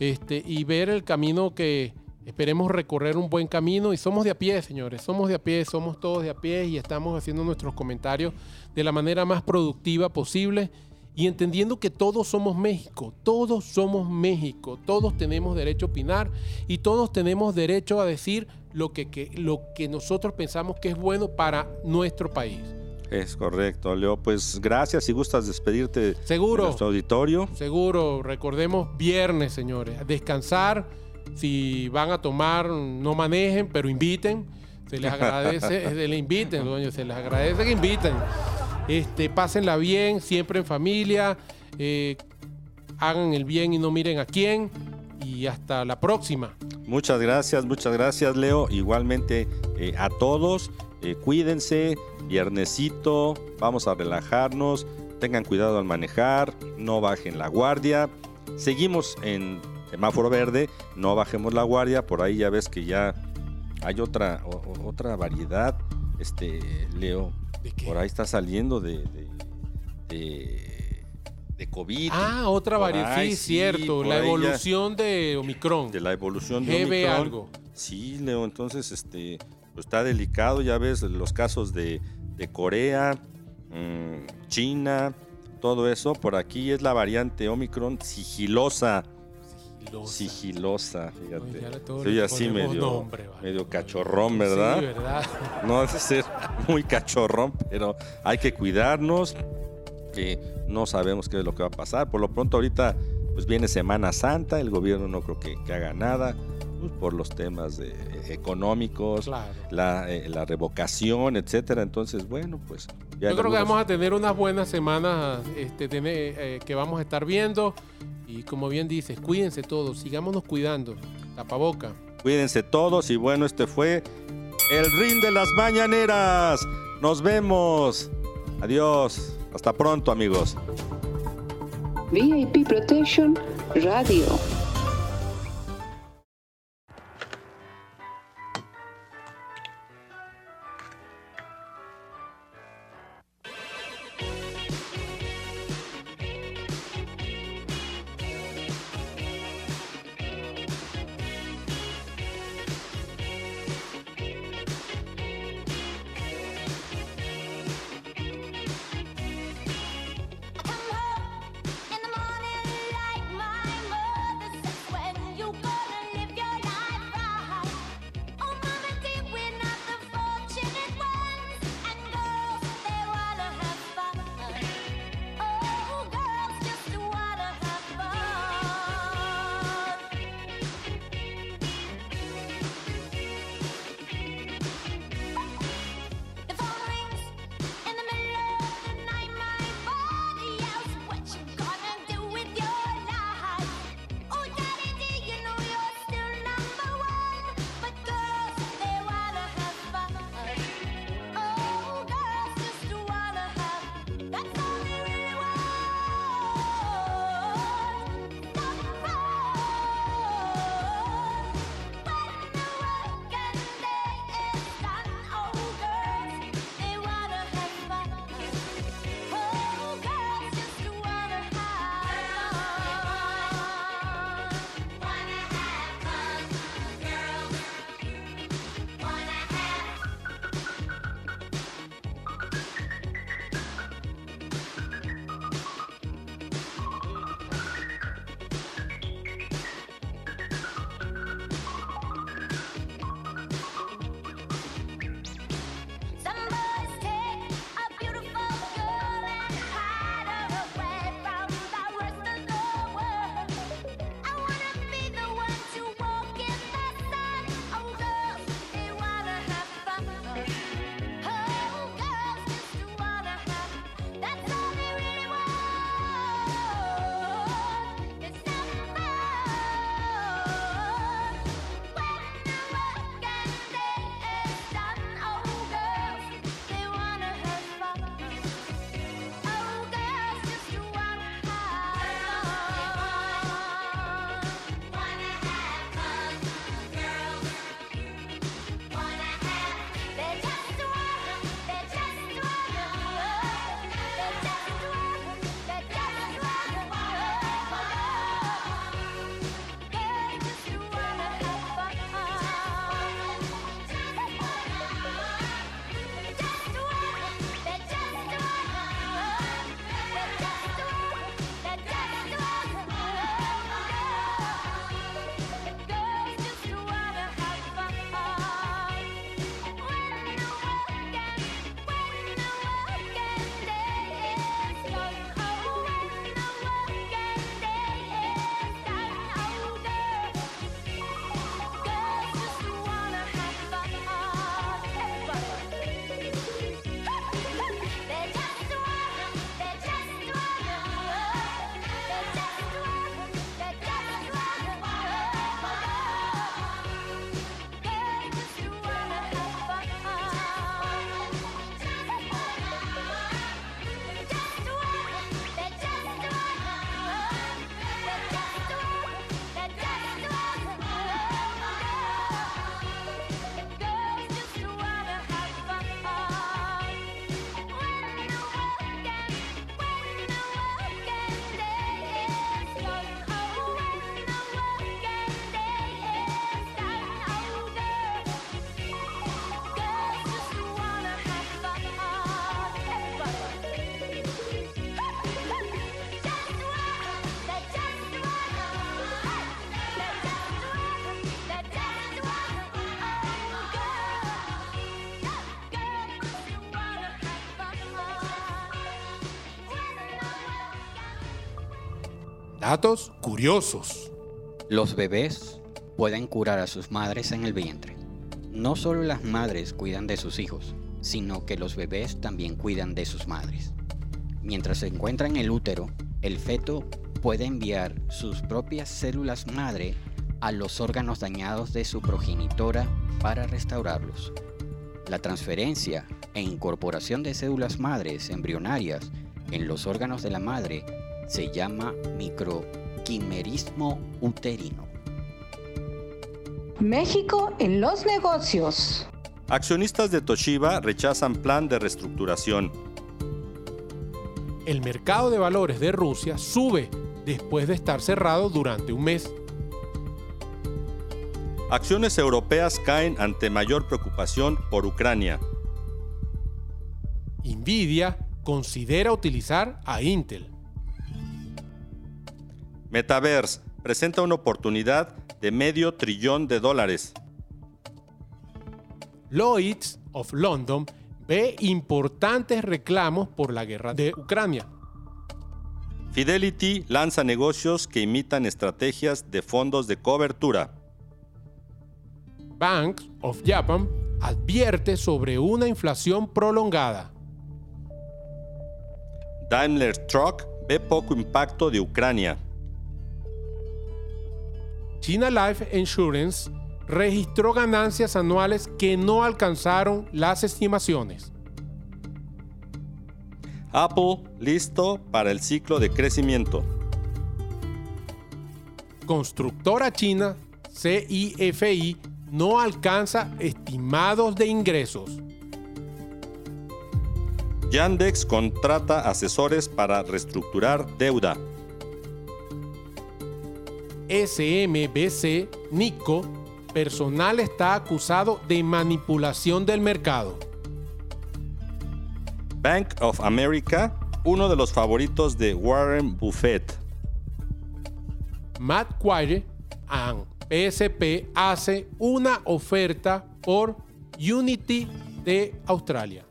este, y ver el camino que esperemos recorrer un buen camino. Y somos de a pie, señores, somos de a pie, somos todos de a pie y estamos haciendo nuestros comentarios de la manera más productiva posible y entendiendo que todos somos México, todos somos México, todos tenemos derecho a opinar y todos tenemos derecho a decir lo que, que- lo que nosotros pensamos que es bueno para nuestro país. Es correcto, Leo. Pues gracias. Si gustas despedirte de Seguro. nuestro auditorio. Seguro, recordemos viernes, señores, descansar, si van a tomar, no manejen, pero inviten, se les agradece, se les inviten, dueño, se les agradece que inviten. Este, pásenla bien, siempre en familia, eh, hagan el bien y no miren a quién, y hasta la próxima. Muchas gracias, muchas gracias, Leo. Igualmente eh, a todos, eh, cuídense, viernesito, vamos a relajarnos, tengan cuidado al manejar, no bajen la guardia. Seguimos en semáforo verde, no bajemos la guardia, por ahí ya ves que ya hay otra, o- otra variedad, este, Leo, ¿De qué? por ahí está saliendo de, de, de, de COVID. Ah, otra ahí, sí, cierto, la ya- evolución de Omicron. de la evolución de GB Omicron. algo. Sí, Leo, entonces este pues, está delicado, ya ves los casos de, de Corea, mm, China, todo eso. Por aquí es la variante Omicron sigilosa. Sigilosa. Sigilosa, fíjate. Oye, Soy así medio, nombre, vale. medio cachorrón, ¿verdad? Sí, ¿verdad? No debe ser muy cachorrón, pero hay que cuidarnos, no sabemos qué es lo que va a pasar. Por lo pronto ahorita pues viene Semana Santa, el gobierno no creo que, que haga nada. pues, por los temas de- económicos, Claro. la, eh, la revocación, etcétera. Entonces, bueno, pues ya Yo creo que vamos a tener unas buenas semanas este, tener- eh, que vamos a estar viendo. Y como bien dices, cuídense todos, sigámonos cuidando. Tapaboca. Cuídense todos y bueno, este fue el ring de las mañaneras. Nos vemos. Adiós. Hasta pronto, amigos. VIP Protection Radio. Datos curiosos. Los bebés pueden curar a sus madres en el vientre. No solo las madres cuidan de sus hijos, sino que los bebés también cuidan de sus madres. Mientras se encuentra en el útero, el feto puede enviar sus propias células madre a los órganos dañados de su progenitora para restaurarlos. La transferencia e incorporación de células madres embrionarias en los órganos de la madre se llama microquimerismo uterino. México en los negocios. Accionistas de Toshiba rechazan plan de reestructuración. El mercado de valores de Rusia sube después de estar cerrado durante un mes. Acciones europeas caen ante mayor preocupación por Ucrania. Nvidia considera utilizar a Intel. Metaverse presenta una oportunidad de medio trillón de dólares. Lloyds of London ve importantes reclamos por la guerra de Ucrania. Fidelity lanza negocios que imitan estrategias de fondos de cobertura. Bank of Japan advierte sobre una inflación prolongada. Daimler Truck ve poco impacto de Ucrania. China Life Insurance registró ganancias anuales que no alcanzaron las estimaciones. Apple listo para el ciclo de crecimiento. Constructora china CIFI no alcanza estimados de ingresos. Yandex contrata asesores para reestructurar deuda. SMBC Nico, personal está acusado de manipulación del mercado. Bank of America, uno de los favoritos de Warren Buffett. Matt Quire and PSP hace una oferta por Unity de Australia.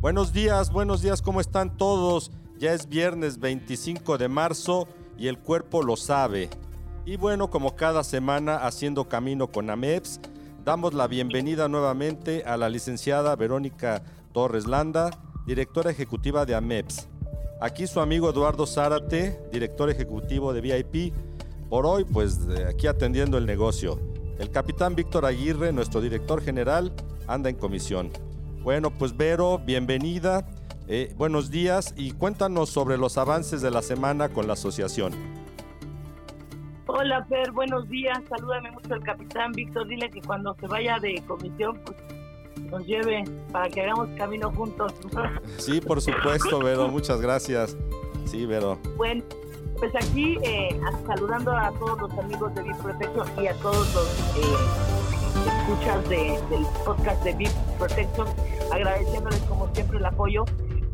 Buenos días, buenos días, ¿cómo están todos? Ya es viernes 25 de marzo y el cuerpo lo sabe. Y bueno, como cada semana haciendo camino con AMEPS, damos la bienvenida nuevamente a la licenciada Verónica Torres Landa, directora ejecutiva de AMEPS. Aquí su amigo Eduardo Zárate, director ejecutivo de VIP. Por hoy, pues aquí atendiendo el negocio. El capitán Víctor Aguirre, nuestro director general, anda en comisión. Bueno, pues Vero, bienvenida. Eh, buenos días y cuéntanos sobre los avances de la semana con la asociación. Hola, Fer, buenos días. Salúdame mucho al capitán Víctor. Dile que cuando se vaya de comisión, pues nos lleve para que hagamos camino juntos. Sí, por supuesto, Vero. Muchas gracias. Sí, Vero. bueno, pues aquí eh, saludando a todos los amigos de Bip Protection y a todos los eh, escuchas de- del podcast de Bip Protection, agradeciéndoles como siempre el apoyo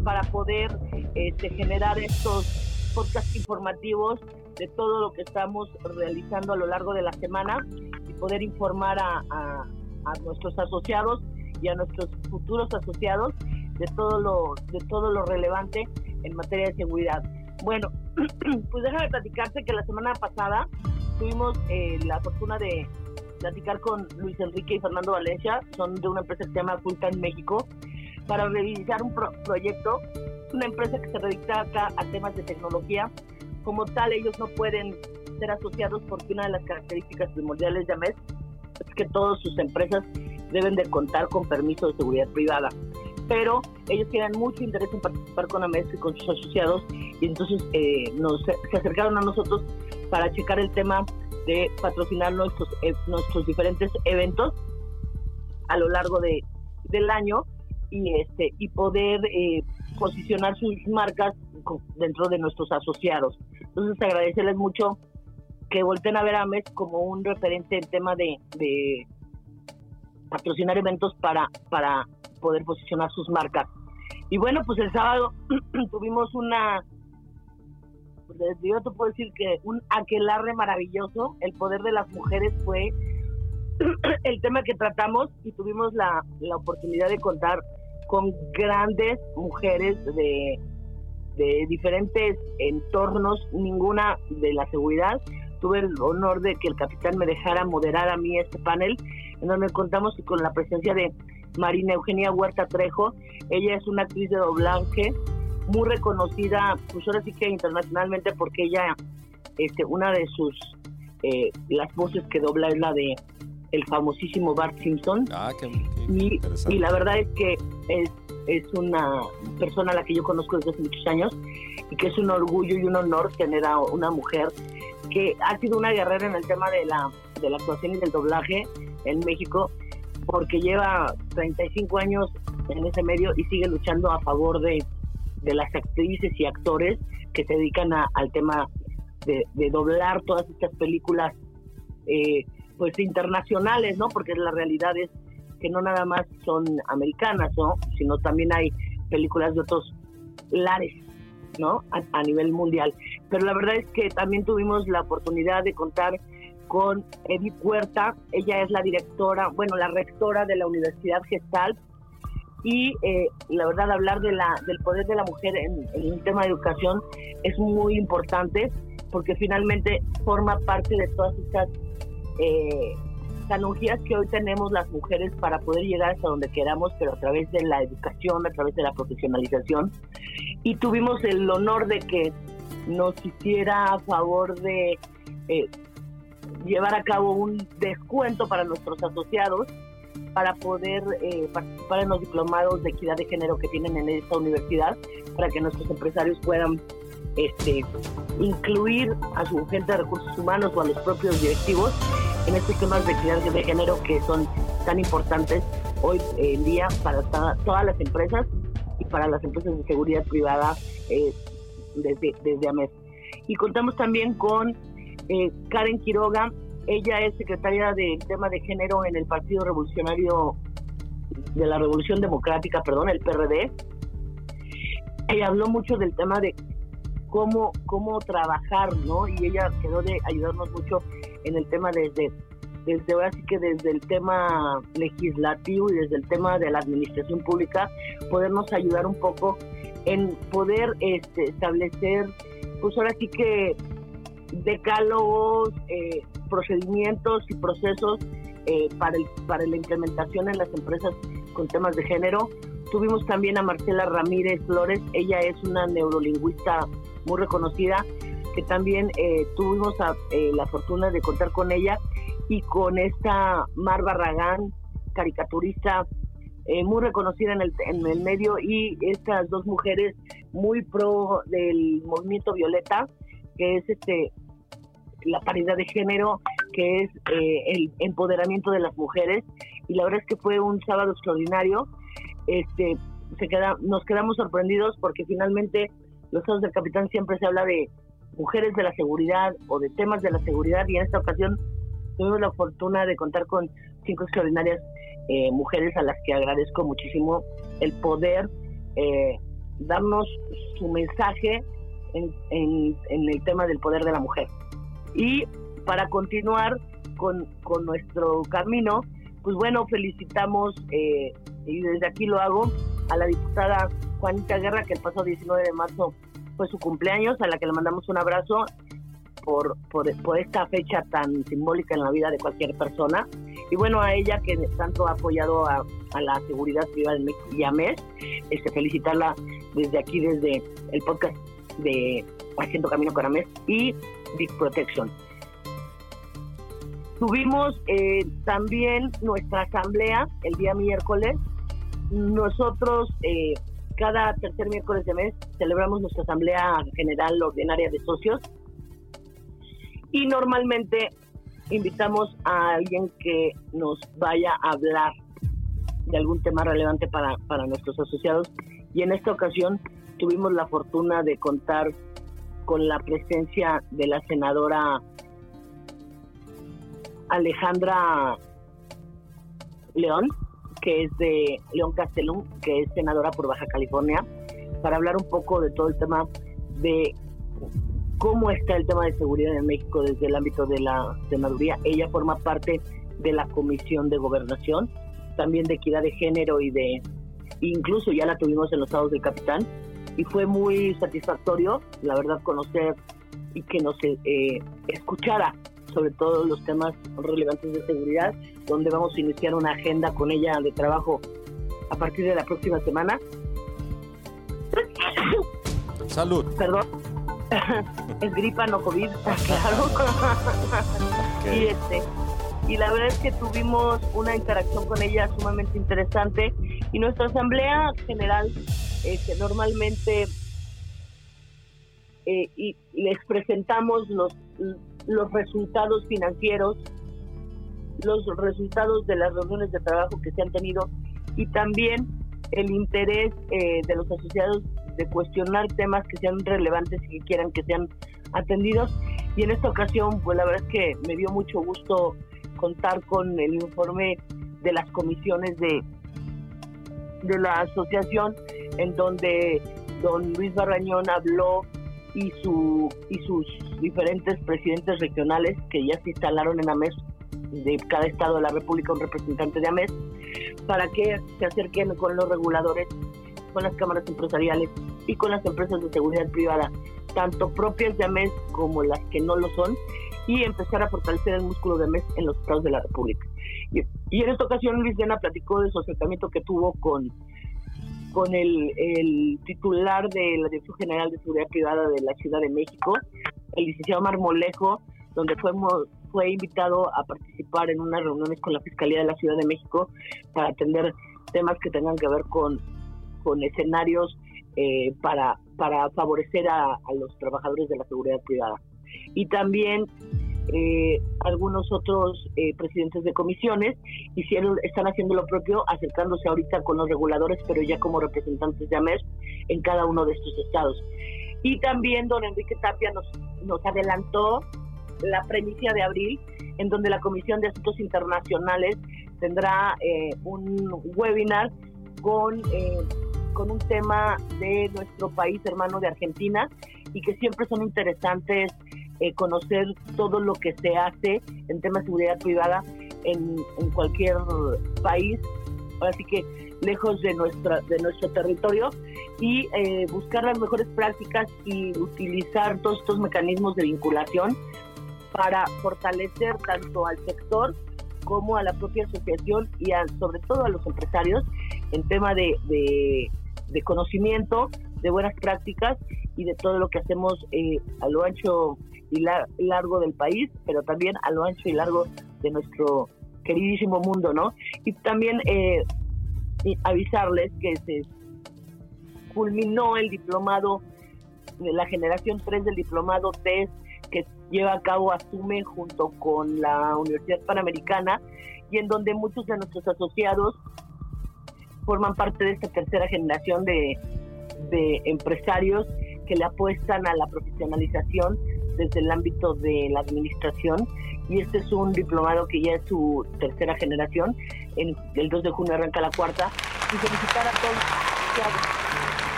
para poder este, generar estos podcasts informativos de todo lo que estamos realizando a lo largo de la semana y poder informar a, a- a nuestros asociados y a nuestros futuros asociados de todo lo de todo lo relevante en materia de seguridad. Bueno, pues déjame platicarte que la semana pasada tuvimos eh, la fortuna de platicar con Luis Enrique y Fernando Valencia, son de una empresa que se llama Fulcan México, para revisar un pro- proyecto, una empresa que se dedica acá a temas de tecnología. Como tal, ellos no pueden ser asociados porque una de las características primordiales de AMES es que todas sus empresas deben de contar con permiso de seguridad privada. Pero ellos tienen mucho interés en participar con AMES y con sus asociados y entonces eh, nos, se acercaron a nosotros para checar el tema de patrocinar nuestros, eh, diferentes eventos a lo largo de, del año y este y poder eh, posicionar sus marcas dentro de nuestros asociados. Entonces agradecerles mucho que volteen a ver a MES como un referente en tema de, de patrocinar eventos para, para poder posicionar sus marcas. Y bueno, pues el sábado tuvimos una, pues, yo te puedo decir que un aquelarre maravilloso. El poder de las mujeres fue el tema que tratamos y tuvimos la, la oportunidad de contar con grandes mujeres de, de diferentes entornos, ninguna de la seguridad, tuve el honor de que el capitán me dejara moderar a mí este panel, en donde contamos con la presencia de Marina Eugenia Huerta Trejo. Ella es una actriz de doblaje muy reconocida, pues ahora sí que internacionalmente, porque ella, este, una de sus, eh, las voces que dobla es la de el famosísimo Bart Simpson. Ah, qué, y, y la verdad es que es, es una persona a la que yo conozco desde hace muchos años y que es un orgullo y un honor tener a una mujer que ha sido una guerrera en el tema de la, de la actuación y del doblaje en México porque lleva 35 años en ese medio y sigue luchando a favor de, de las actrices y actores que se dedican a- al tema de, de doblar todas estas películas eh, pues internacionales, ¿no? Porque la realidad es que no nada más son americanas, ¿no? Sino también hay películas de otros lares, ¿no? A, nivel mundial. Pero la verdad es que también tuvimos la oportunidad de contar con Edith Huerta. Ella es la directora, bueno, la rectora de la Universidad Gestalt. Y eh, la verdad, hablar de la, del poder de la mujer en, en tema de educación es muy importante porque finalmente forma parte de todas estas eh, tecnologías que hoy tenemos las mujeres para poder llegar hasta donde queramos, pero a través de la educación, a través de la profesionalización. Y tuvimos el honor de que nos hiciera a favor de eh, llevar a cabo un descuento para nuestros asociados para poder eh, participar en los diplomados de equidad de género que tienen en esta universidad, para que nuestros empresarios puedan este, incluir a su gente de recursos humanos o a los propios directivos en estos temas de equidad de género que son tan importantes hoy en día para todas las empresas y para las empresas de seguridad privada eh, desde, desde AMES. Y contamos también con eh, Karen Quiroga, ella es secretaria del tema de género en el Partido Revolucionario de la Revolución Democrática, perdón, el PRD. Ella habló mucho del tema de cómo, cómo trabajar, ¿no? Y ella quedó de ayudarnos mucho en el tema desde, desde ahora sí que desde el tema legislativo y desde el tema de la administración pública, podernos ayudar un poco en poder este, establecer, pues ahora sí que decálogos, eh, procedimientos y procesos eh, para, el, para la implementación en las empresas con temas de género. Tuvimos también a Marcela Ramírez Flores, ella es una neurolingüista muy reconocida, que también eh, tuvimos a- eh, la fortuna de contar con ella y con esta Mar Barragán, caricaturista eh, muy reconocida en el, en el medio y estas dos mujeres muy pro del movimiento Violeta, que es este la paridad de género, que es el empoderamiento de las mujeres. Y la verdad es que fue un sábado extraordinario. Este, se queda, nos quedamos sorprendidos porque finalmente los sábados del capitán siempre se habla de mujeres de la seguridad o de temas de la seguridad y en esta ocasión tuvimos la fortuna de contar con cinco extraordinarias eh, mujeres a las que agradezco muchísimo el poder eh, darnos su mensaje en, en- en el tema del poder de la mujer. Y para continuar con, con nuestro camino, pues bueno, felicitamos, eh, y desde aquí lo hago, a la diputada Juanita Guerra, que el pasado 19 de marzo fue su cumpleaños, a la que le mandamos un abrazo por, por, por esta fecha tan simbólica en la vida de cualquier persona. Y bueno, a ella que tanto ha apoyado a, a la seguridad privada en México y a MES, este, felicitarla desde aquí, desde el podcast de Haciendo Camino con AMES y Big Protection. Tuvimos eh, también nuestra asamblea el día miércoles. Nosotros eh, cada tercer miércoles de mes celebramos nuestra asamblea general ordinaria de socios. Y normalmente invitamos a alguien que nos vaya a hablar de algún tema relevante para, para nuestros asociados. Y en esta ocasión tuvimos la fortuna de contar con la presencia de la senadora Alejandra León, que es de León Castellón, que es senadora por Baja California, para hablar un poco de todo el tema de cómo está el tema de seguridad en México desde el ámbito de la senaduría. Ella forma parte de la Comisión de Gobernación, también de Equidad de Género y de, incluso ya la tuvimos en los estados del Capitán, y fue muy satisfactorio, la verdad, conocer y que nos eh, escuchara sobre todo los temas relevantes de seguridad, donde vamos a iniciar una agenda con ella de trabajo a partir de la próxima semana. Salud. Perdón. es gripa, no COVID, claro. y este y la verdad es que tuvimos una interacción con ella sumamente interesante y nuestra asamblea general este, normalmente eh, y les presentamos los los resultados financieros los resultados de las reuniones de trabajo que se han tenido y también el interés eh, de los asociados de cuestionar temas que sean relevantes y que quieran que sean atendidos. Y en esta ocasión, pues la verdad es que me dio mucho gusto contar con el informe de las comisiones de, de la asociación, en donde don Luis Barrañón habló y, su, y sus diferentes presidentes regionales que ya se instalaron en AMES, de cada estado de la República un representante de AMES, para que se acerquen con los reguladores, con las cámaras empresariales y con las empresas de seguridad privada, tanto propias de AMES como las que no lo son, y empezar a fortalecer el músculo de AMES en los estados de la República. Y, en esta ocasión Luis Diana platicó de su acercamiento que tuvo con con el, titular de la Dirección General de Seguridad Privada de la Ciudad de México, el licenciado Marmolejo, donde fuimos, fue invitado a participar en unas reuniones con la Fiscalía de la Ciudad de México para atender temas que tengan que ver con, con escenarios eh, para, para favorecer a, a los trabajadores de la seguridad privada. Y también eh, algunos otros eh, presidentes de comisiones hicieron, están haciendo lo propio, acercándose ahorita con los reguladores, pero ya como representantes de AMES en cada uno de estos estados. Y también don Enrique Tapia nos, nos adelantó la premicia de abril, en donde la Comisión de Asuntos Internacionales tendrá eh, un webinar con, eh, con un tema de nuestro país hermano de Argentina y que siempre son interesantes eh, conocer todo lo que se hace en temas de seguridad privada en, en cualquier país, así que lejos de, nuestra, de nuestro territorio, y eh, buscar las mejores prácticas y utilizar todos estos mecanismos de vinculación para fortalecer tanto al sector como a la propia asociación y a, sobre todo a los empresarios en tema de, de, de conocimiento, de buenas prácticas y de todo lo que hacemos eh, a lo ancho y la- largo del país, pero también a lo ancho y largo de nuestro queridísimo mundo, ¿no? Y también eh, avisarles que se culminó el diplomado, la generación 3 del diplomado TES que lleva a cabo Asume junto con la Universidad Panamericana y en donde muchos de nuestros asociados forman parte de esta tercera generación de, de empresarios que le apuestan a la profesionalización desde el ámbito de la administración y este es un diplomado que ya es su tercera generación. En, el 2 de junio arranca la cuarta y felicitar a todos.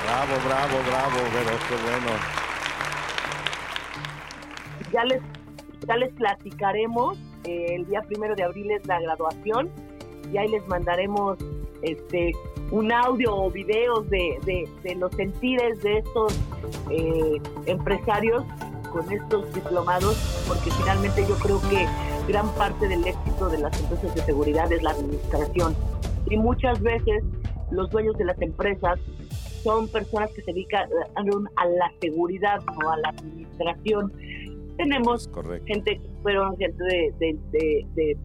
Bravo, bravo, bravo, pero qué bueno. ya les ya les platicaremos eh, el día primero de abril es la graduación y ahí les mandaremos este un audio o videos de, de, de los sentires de estos eh, empresarios con estos diplomados porque finalmente yo creo que gran parte del éxito de las empresas de seguridad es la administración. Y muchas veces los dueños de las empresas son personas que se dedican a a la seguridad o a la administración. Tenemos Correcto. gente que fueron gente de, de- de- de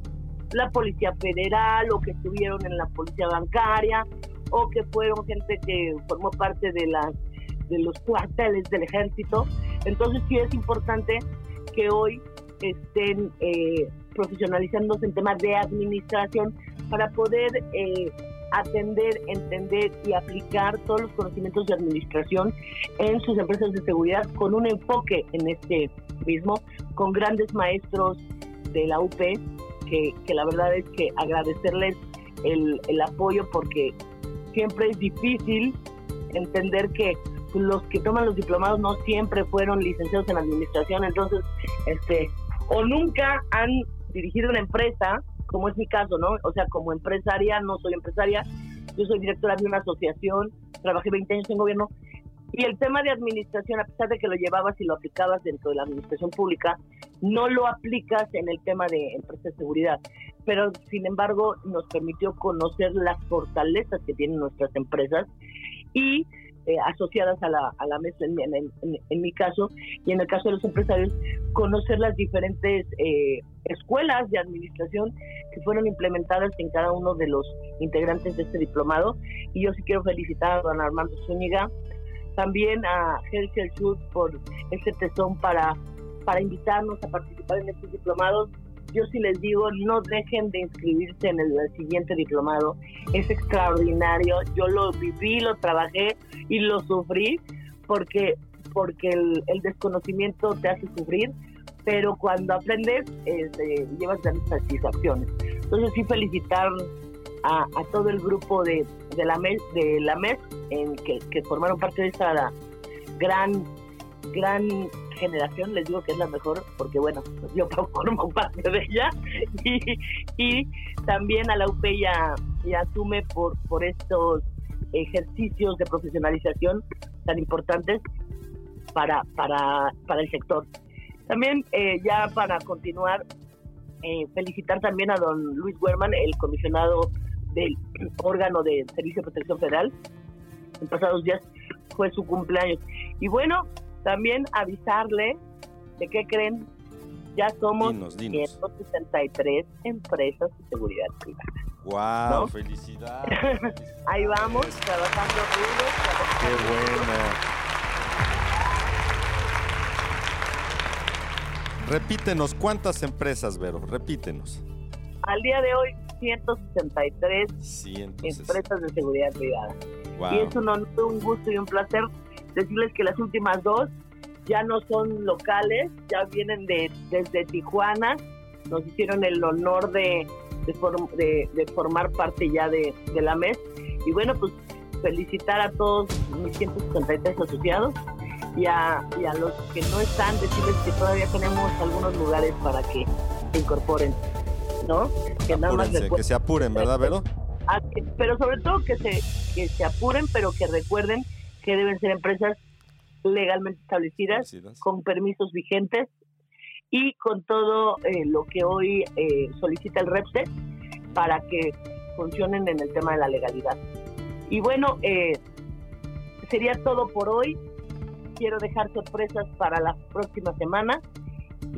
la policía federal o que estuvieron en la policía bancaria o que fueron gente que formó parte de las de los cuarteles del ejército. Entonces sí es importante que hoy estén eh, profesionalizándose en temas de administración para poder eh, atender, entender y aplicar todos los conocimientos de administración en sus empresas de seguridad con un enfoque en este mismo, con grandes maestros de la UP, que, que la verdad es que agradecerles el, el apoyo porque siempre es difícil entender que los que toman los diplomados no siempre fueron licenciados en administración, entonces, este, o nunca han dirigido una empresa, como es mi caso, ¿no? O sea, como empresaria, no soy empresaria, yo soy directora de una asociación, trabajé 20 años en gobierno, Y el tema de administración, a pesar de que lo llevabas y lo aplicabas dentro de la administración pública, no lo aplicas en el tema de empresas de seguridad. Pero, sin embargo, nos permitió conocer las fortalezas que tienen nuestras empresas y eh, asociadas a la, a la mesa, en mi caso, y en el caso de los empresarios, conocer las diferentes eh, escuelas de administración que fueron implementadas en cada uno de los integrantes de este diplomado. Y yo sí quiero felicitar a don Armando Zúñiga, también a Herschel Schultz por este tesón para, para invitarnos a participar en estos diplomados. Yo sí les digo, no dejen de inscribirse en el, siguiente diplomado. Es extraordinario. Yo lo viví, lo trabajé y lo sufrí porque, porque el, desconocimiento te hace sufrir, pero cuando aprendes eh, llevas grandes satisfacciones. Entonces sí felicitar a todo el grupo de, de la MES, de la MES en que, que formaron parte de esta gran, gran generación, les digo que es la mejor, porque bueno, yo formo parte de ella, y, también a la UP y a, y a Sume por, por estos ejercicios de profesionalización tan importantes para, para, para el sector. También, eh, ya para continuar, eh, felicitar también a don Luis Werman, el comisionado del órgano de Servicio de Protección Federal. En pasados días fue su cumpleaños. Y bueno, también avisarle de qué creen, ya somos Dinos, dinos. 163 empresas de seguridad privada. ¡Wow! ¿No? ¡Felicidades! Ahí vamos, trabajando duro. ¡Qué bueno! Repítenos, ¿cuántas empresas, Vero? Repítenos. Al día de hoy, 163 Sí, entonces. empresas de seguridad privada. Wow. Y es un honor, un gusto y un placer decirles que las últimas dos ya no son locales, ya vienen de desde Tijuana, nos hicieron el honor de, de, form- de- de formar parte ya de, de la MES. Y bueno, pues felicitar a todos mis 163 asociados y a, y a los que no están, decirles que todavía tenemos algunos lugares para que se incorporen, ¿no? Que nada más que se apuren, ¿verdad, Vero? a que- pero sobre todo que se, que se apuren, pero que recuerden que deben ser empresas legalmente establecidas, con permisos vigentes y con todo eh, lo que hoy eh, solicita el REPSE para que funcionen en el tema de la legalidad. Y bueno, eh, sería todo por hoy. Quiero dejar sorpresas para la próxima semana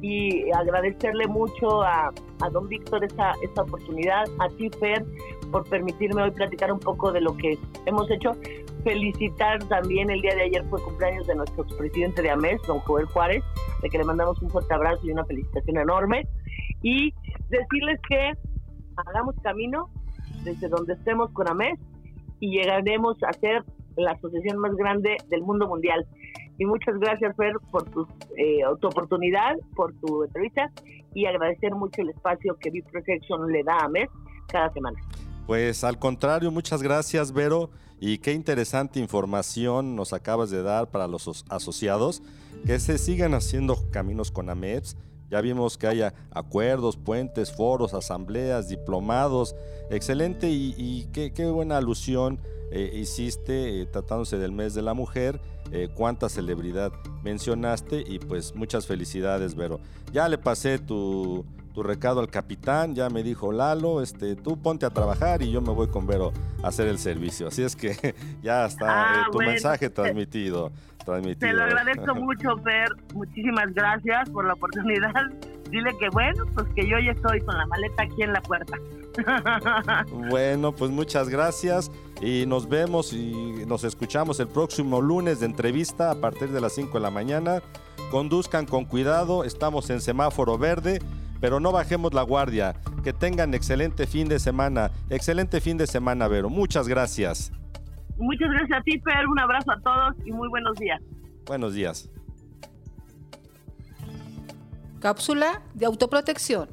y agradecerle mucho a, a don Víctor esta, esta oportunidad, a ti Fer, por permitirme hoy platicar un poco de lo que hemos hecho. Felicitar también, el día de ayer fue cumpleaños de nuestro expresidente de AMES, don Joel Juárez, de que le mandamos un fuerte abrazo y una felicitación enorme. Y decirles que hagamos camino desde donde estemos con AMES y llegaremos a ser la asociación más grande del mundo mundial. Y muchas gracias, Fer, por tu, eh, tu oportunidad, por tu entrevista y agradecer mucho el espacio que Big Protection le da a MES cada semana. Pues al contrario, muchas gracias, Vero. Y qué interesante información nos acabas de dar para los as- asociados. Que se sigan haciendo caminos con AMEPS. Ya vimos que haya acuerdos, puentes, foros, asambleas, diplomados. Excelente y, y qué, qué buena alusión eh, hiciste eh, tratándose del mes de la mujer. eh, cuánta celebridad mencionaste y pues muchas felicidades, Vero. Ya le pasé tu, tu recado al capitán, ya me dijo Lalo, este, tú ponte a trabajar y yo me voy con Vero a hacer el servicio. Así es que ya está Ah, eh, tu bueno. mensaje transmitido. Transmitido. Te lo agradezco mucho, Fer. Muchísimas gracias por la oportunidad. Dile que bueno, pues que yo ya estoy con la maleta aquí en la puerta. Bueno, pues muchas gracias y nos vemos y nos escuchamos el próximo lunes de entrevista a partir de las 5 de la mañana. Conduzcan con cuidado, estamos en semáforo verde, pero no bajemos la guardia. Que tengan excelente fin de semana. Excelente fin de semana, Vero. Muchas gracias. Muchas gracias a ti, Fer. Un abrazo a todos y muy buenos días. Buenos días. Cápsula de autoprotección.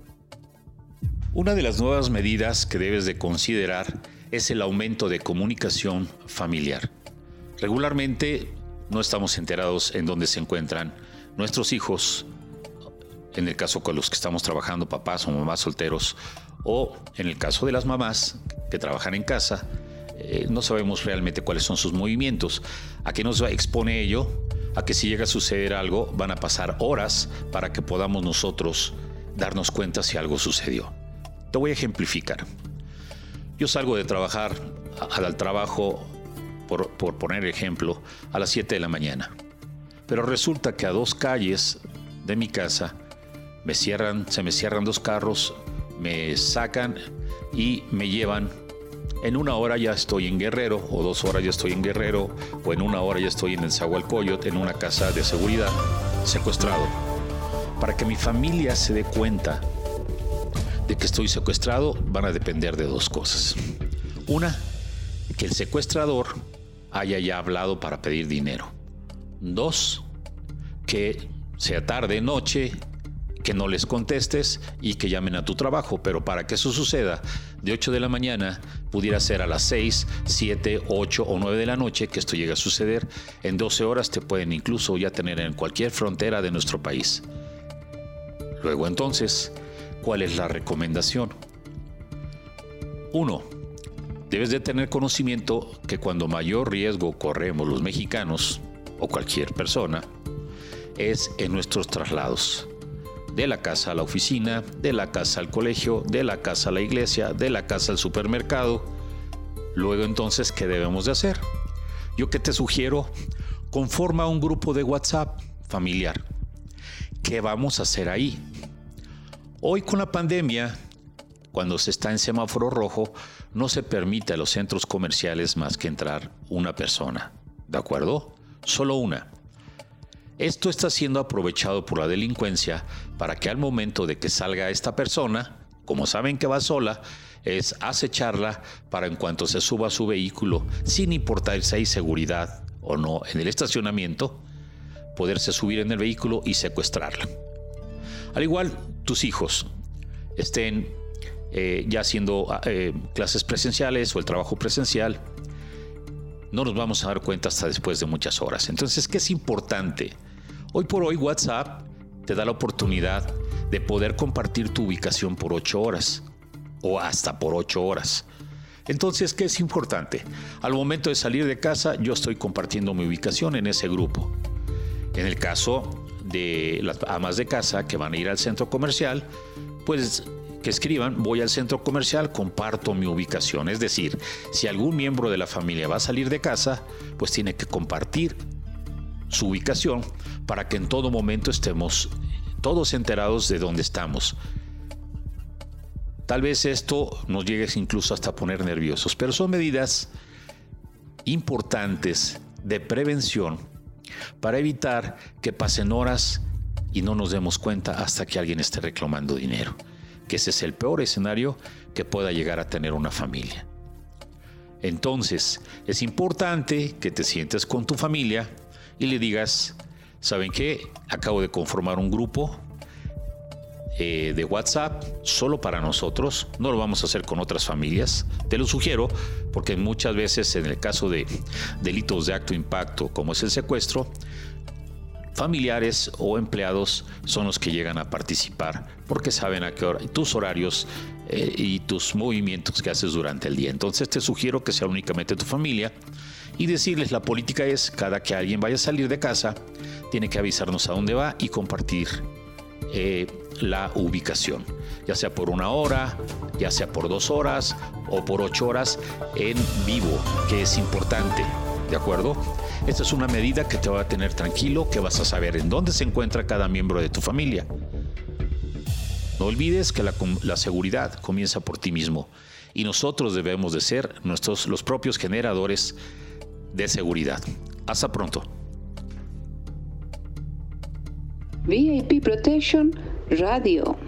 Una de las nuevas medidas que debes de considerar es el aumento de comunicación familiar. Regularmente no estamos enterados en dónde se encuentran nuestros hijos, en el caso con los que estamos trabajando, papás o mamás solteros, o en el caso de las mamás que trabajan en casa, eh, no sabemos realmente cuáles son sus movimientos. ¿A qué nos expone ello? A que si llega a suceder algo, van a pasar horas para que podamos nosotros darnos cuenta si algo sucedió. Te voy a ejemplificar. Yo salgo de trabajar al trabajo, por, por poner ejemplo, a las 7 de la mañana. Pero resulta que a dos calles de mi casa me cierran, se me cierran dos carros, me sacan y me llevan. En una hora ya estoy en Guerrero, o dos horas ya estoy en Guerrero, o en una hora ya estoy en el Zahualcoyot, en una casa de seguridad, secuestrado. Para que mi familia se dé cuenta de que estoy secuestrado, van a depender de dos cosas. Una, que el secuestrador haya ya hablado para pedir dinero. Dos, que sea tarde, noche, que no les contestes y que llamen a tu trabajo. Pero para que eso suceda, de 8 de la mañana pudiera ser a las 6, 7, 8 o 9 de la noche que esto llegue a suceder. En 12 horas te pueden incluso ya tener en cualquier frontera de nuestro país. Luego entonces, ¿cuál es la recomendación? Uno, debes de tener conocimiento que cuando mayor riesgo corremos los mexicanos o cualquier persona es en nuestros traslados. De la casa a la oficina, de la casa al colegio, de la casa a la iglesia, de la casa al supermercado. Luego entonces, ¿qué debemos de hacer? Yo que te sugiero, conforma un grupo de WhatsApp familiar. ¿Qué vamos a hacer ahí? Hoy con la pandemia, cuando se está en semáforo rojo, no se permite a los centros comerciales más que entrar una persona. ¿De acuerdo? Solo una. Esto está siendo aprovechado por la delincuencia para que al momento de que salga esta persona, como saben que va sola, es acecharla para en cuanto se suba a su vehículo, sin importar si hay seguridad o no en el estacionamiento, poderse subir en el vehículo y secuestrarla. Al igual, tus hijos estén eh, ya haciendo eh, clases presenciales o el trabajo presencial, no nos vamos a dar cuenta hasta después de muchas horas. Entonces, ¿qué es importante? Hoy por hoy WhatsApp te da la oportunidad de poder compartir tu ubicación por 8 horas o hasta por 8 horas. Entonces, ¿qué es importante? Al momento de salir de casa, yo estoy compartiendo mi ubicación en ese grupo. En el caso de las amas de casa que van a ir al centro comercial, pues que escriban, voy al centro comercial, comparto mi ubicación. Es decir, si algún miembro de la familia va a salir de casa, pues tiene que compartir su ubicación para que en todo momento estemos todos enterados de dónde estamos. Tal vez esto nos llegue incluso hasta poner nerviosos, pero son medidas importantes de prevención para evitar que pasen horas y no nos demos cuenta hasta que alguien esté reclamando dinero, que ese es el peor escenario que pueda llegar a tener una familia. Entonces, es importante que te sientes con tu familia y le digas, ¿saben qué? Acabo de conformar un grupo eh, de WhatsApp solo para nosotros. No lo vamos a hacer con otras familias. Te lo sugiero porque muchas veces en el caso de delitos de acto impacto como es el secuestro, familiares o empleados son los que llegan a participar porque saben a qué hora tus horarios eh, y tus movimientos que haces durante el día. Entonces te sugiero que sea únicamente tu familia y decirles la política es cada que alguien vaya a salir de casa tiene que avisarnos a dónde va y compartir eh, la ubicación, ya sea por una hora, ya sea por dos horas o por ocho horas en vivo, que es importante, ¿de acuerdo? Esta es una medida que te va a tener tranquilo, que vas a saber en dónde se encuentra cada miembro de tu familia. No olvides que la, seguridad comienza por ti mismo y nosotros debemos de ser nuestros, los propios generadores de seguridad. Hasta pronto. VIP Protection Radio.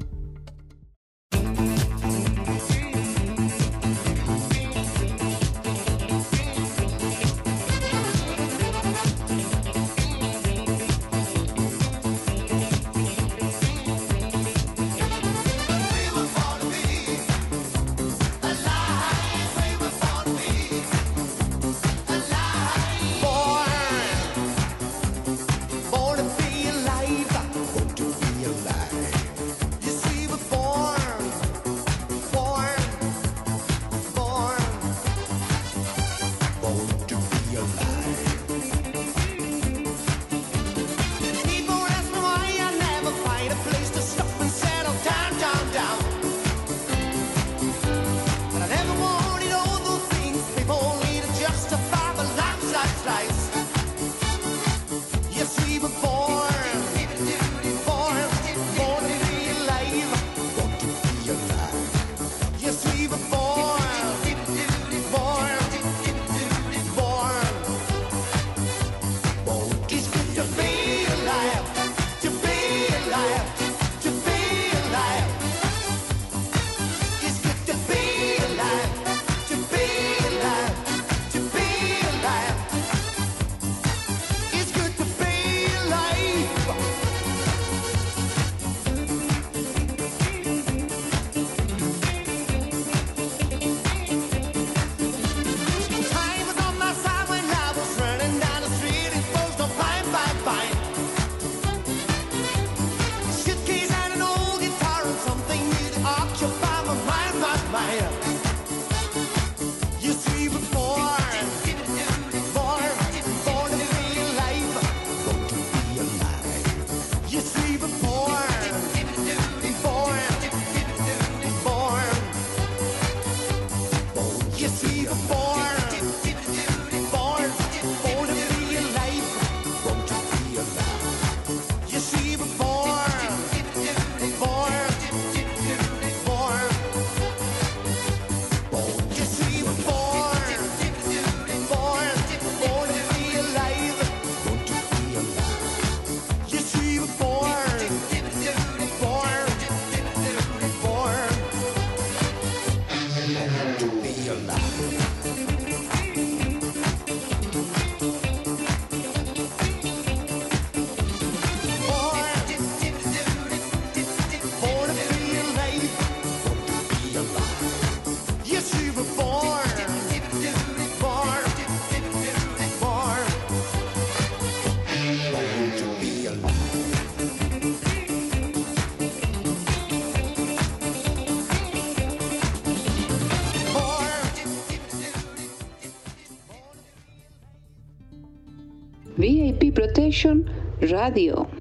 VIP Protection Radio.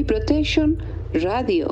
Protection Radio.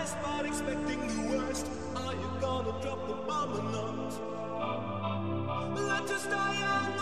best, but expecting the worst. Are you gonna drop the bomb or not? Let us die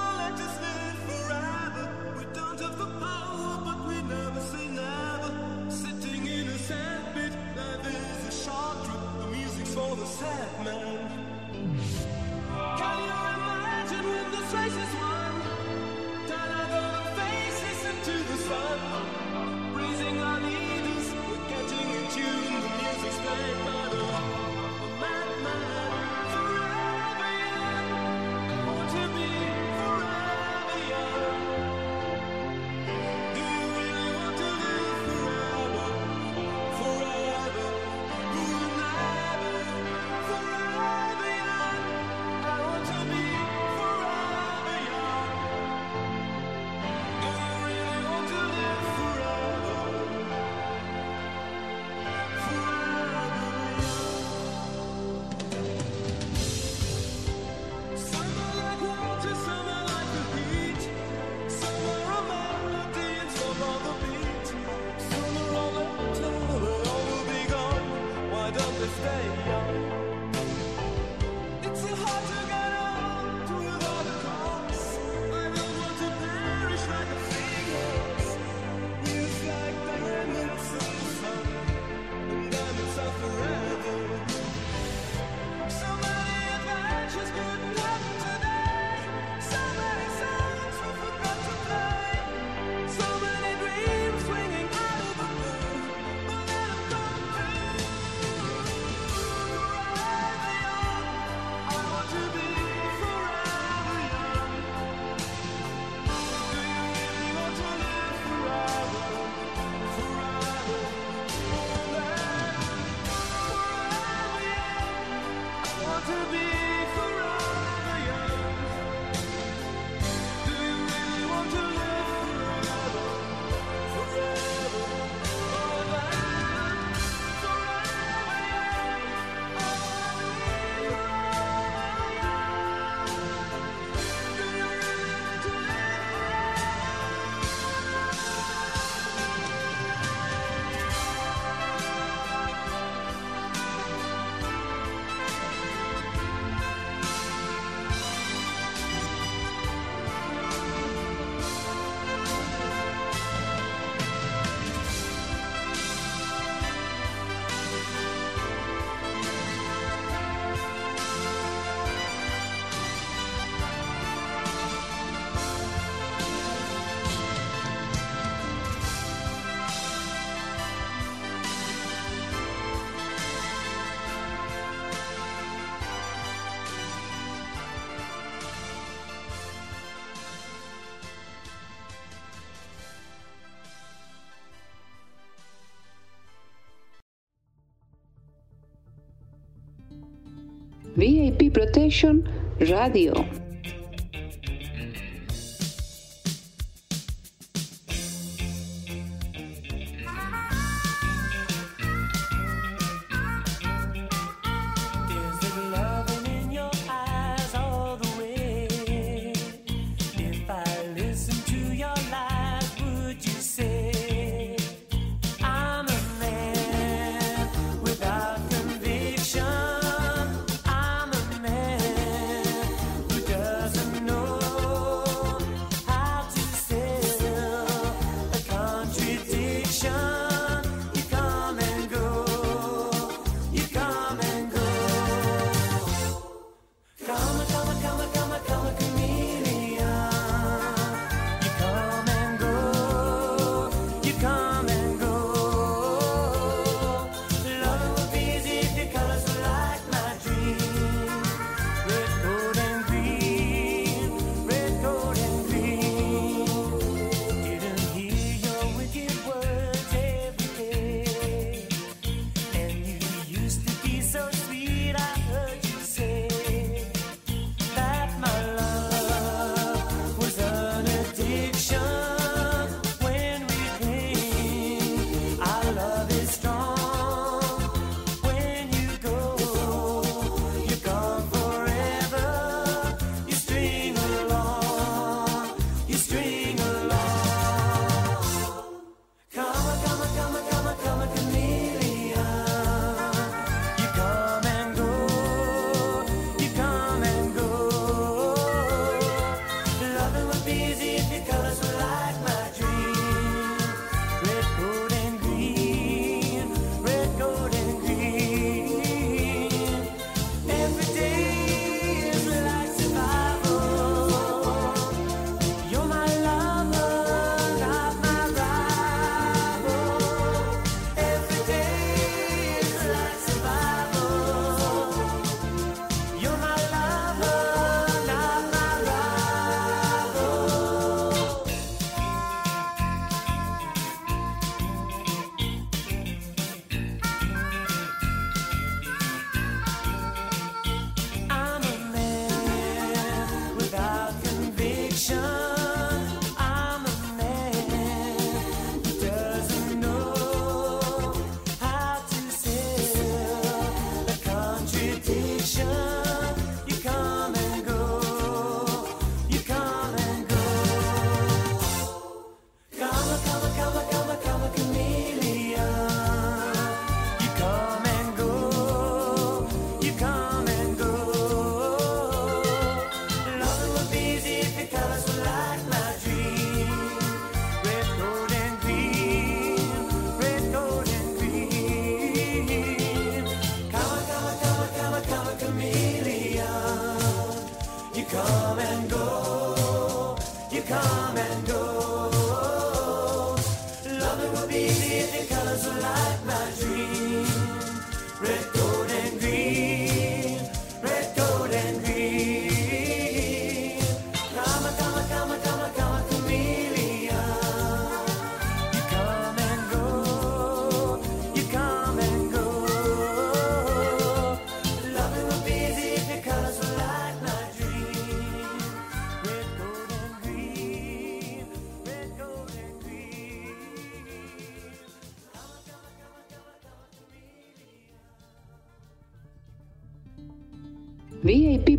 VIP Protection Radio.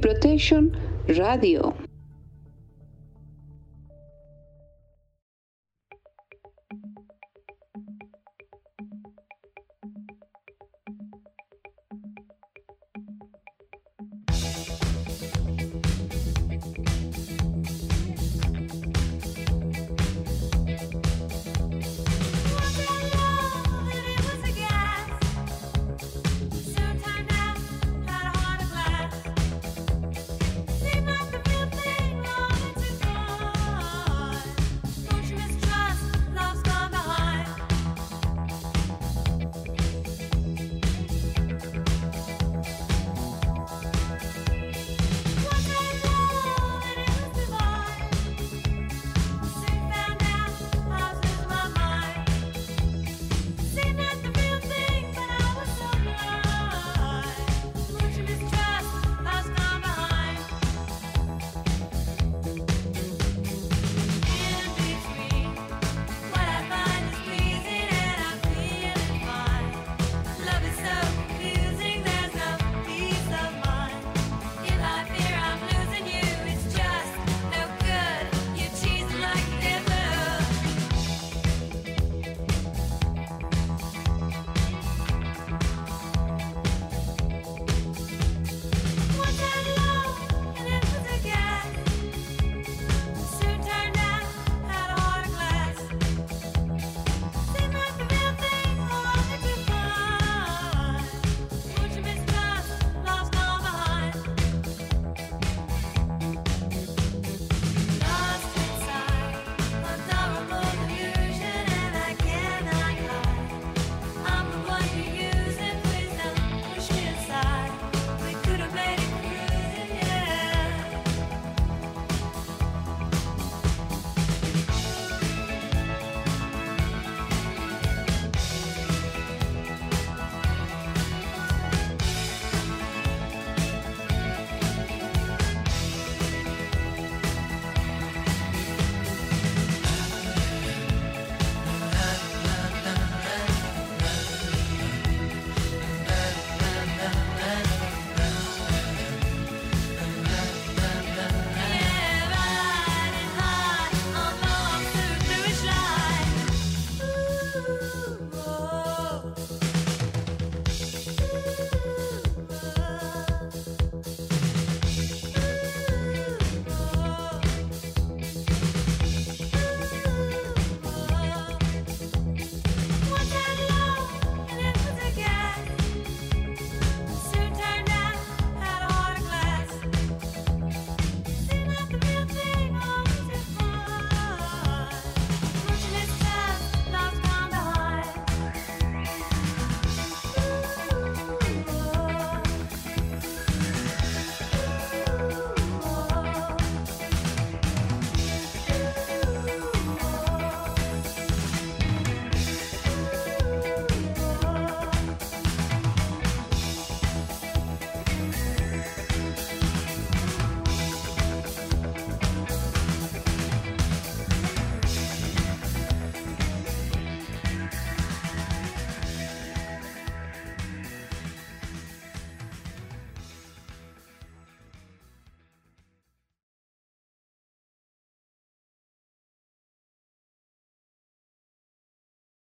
Protection Radio.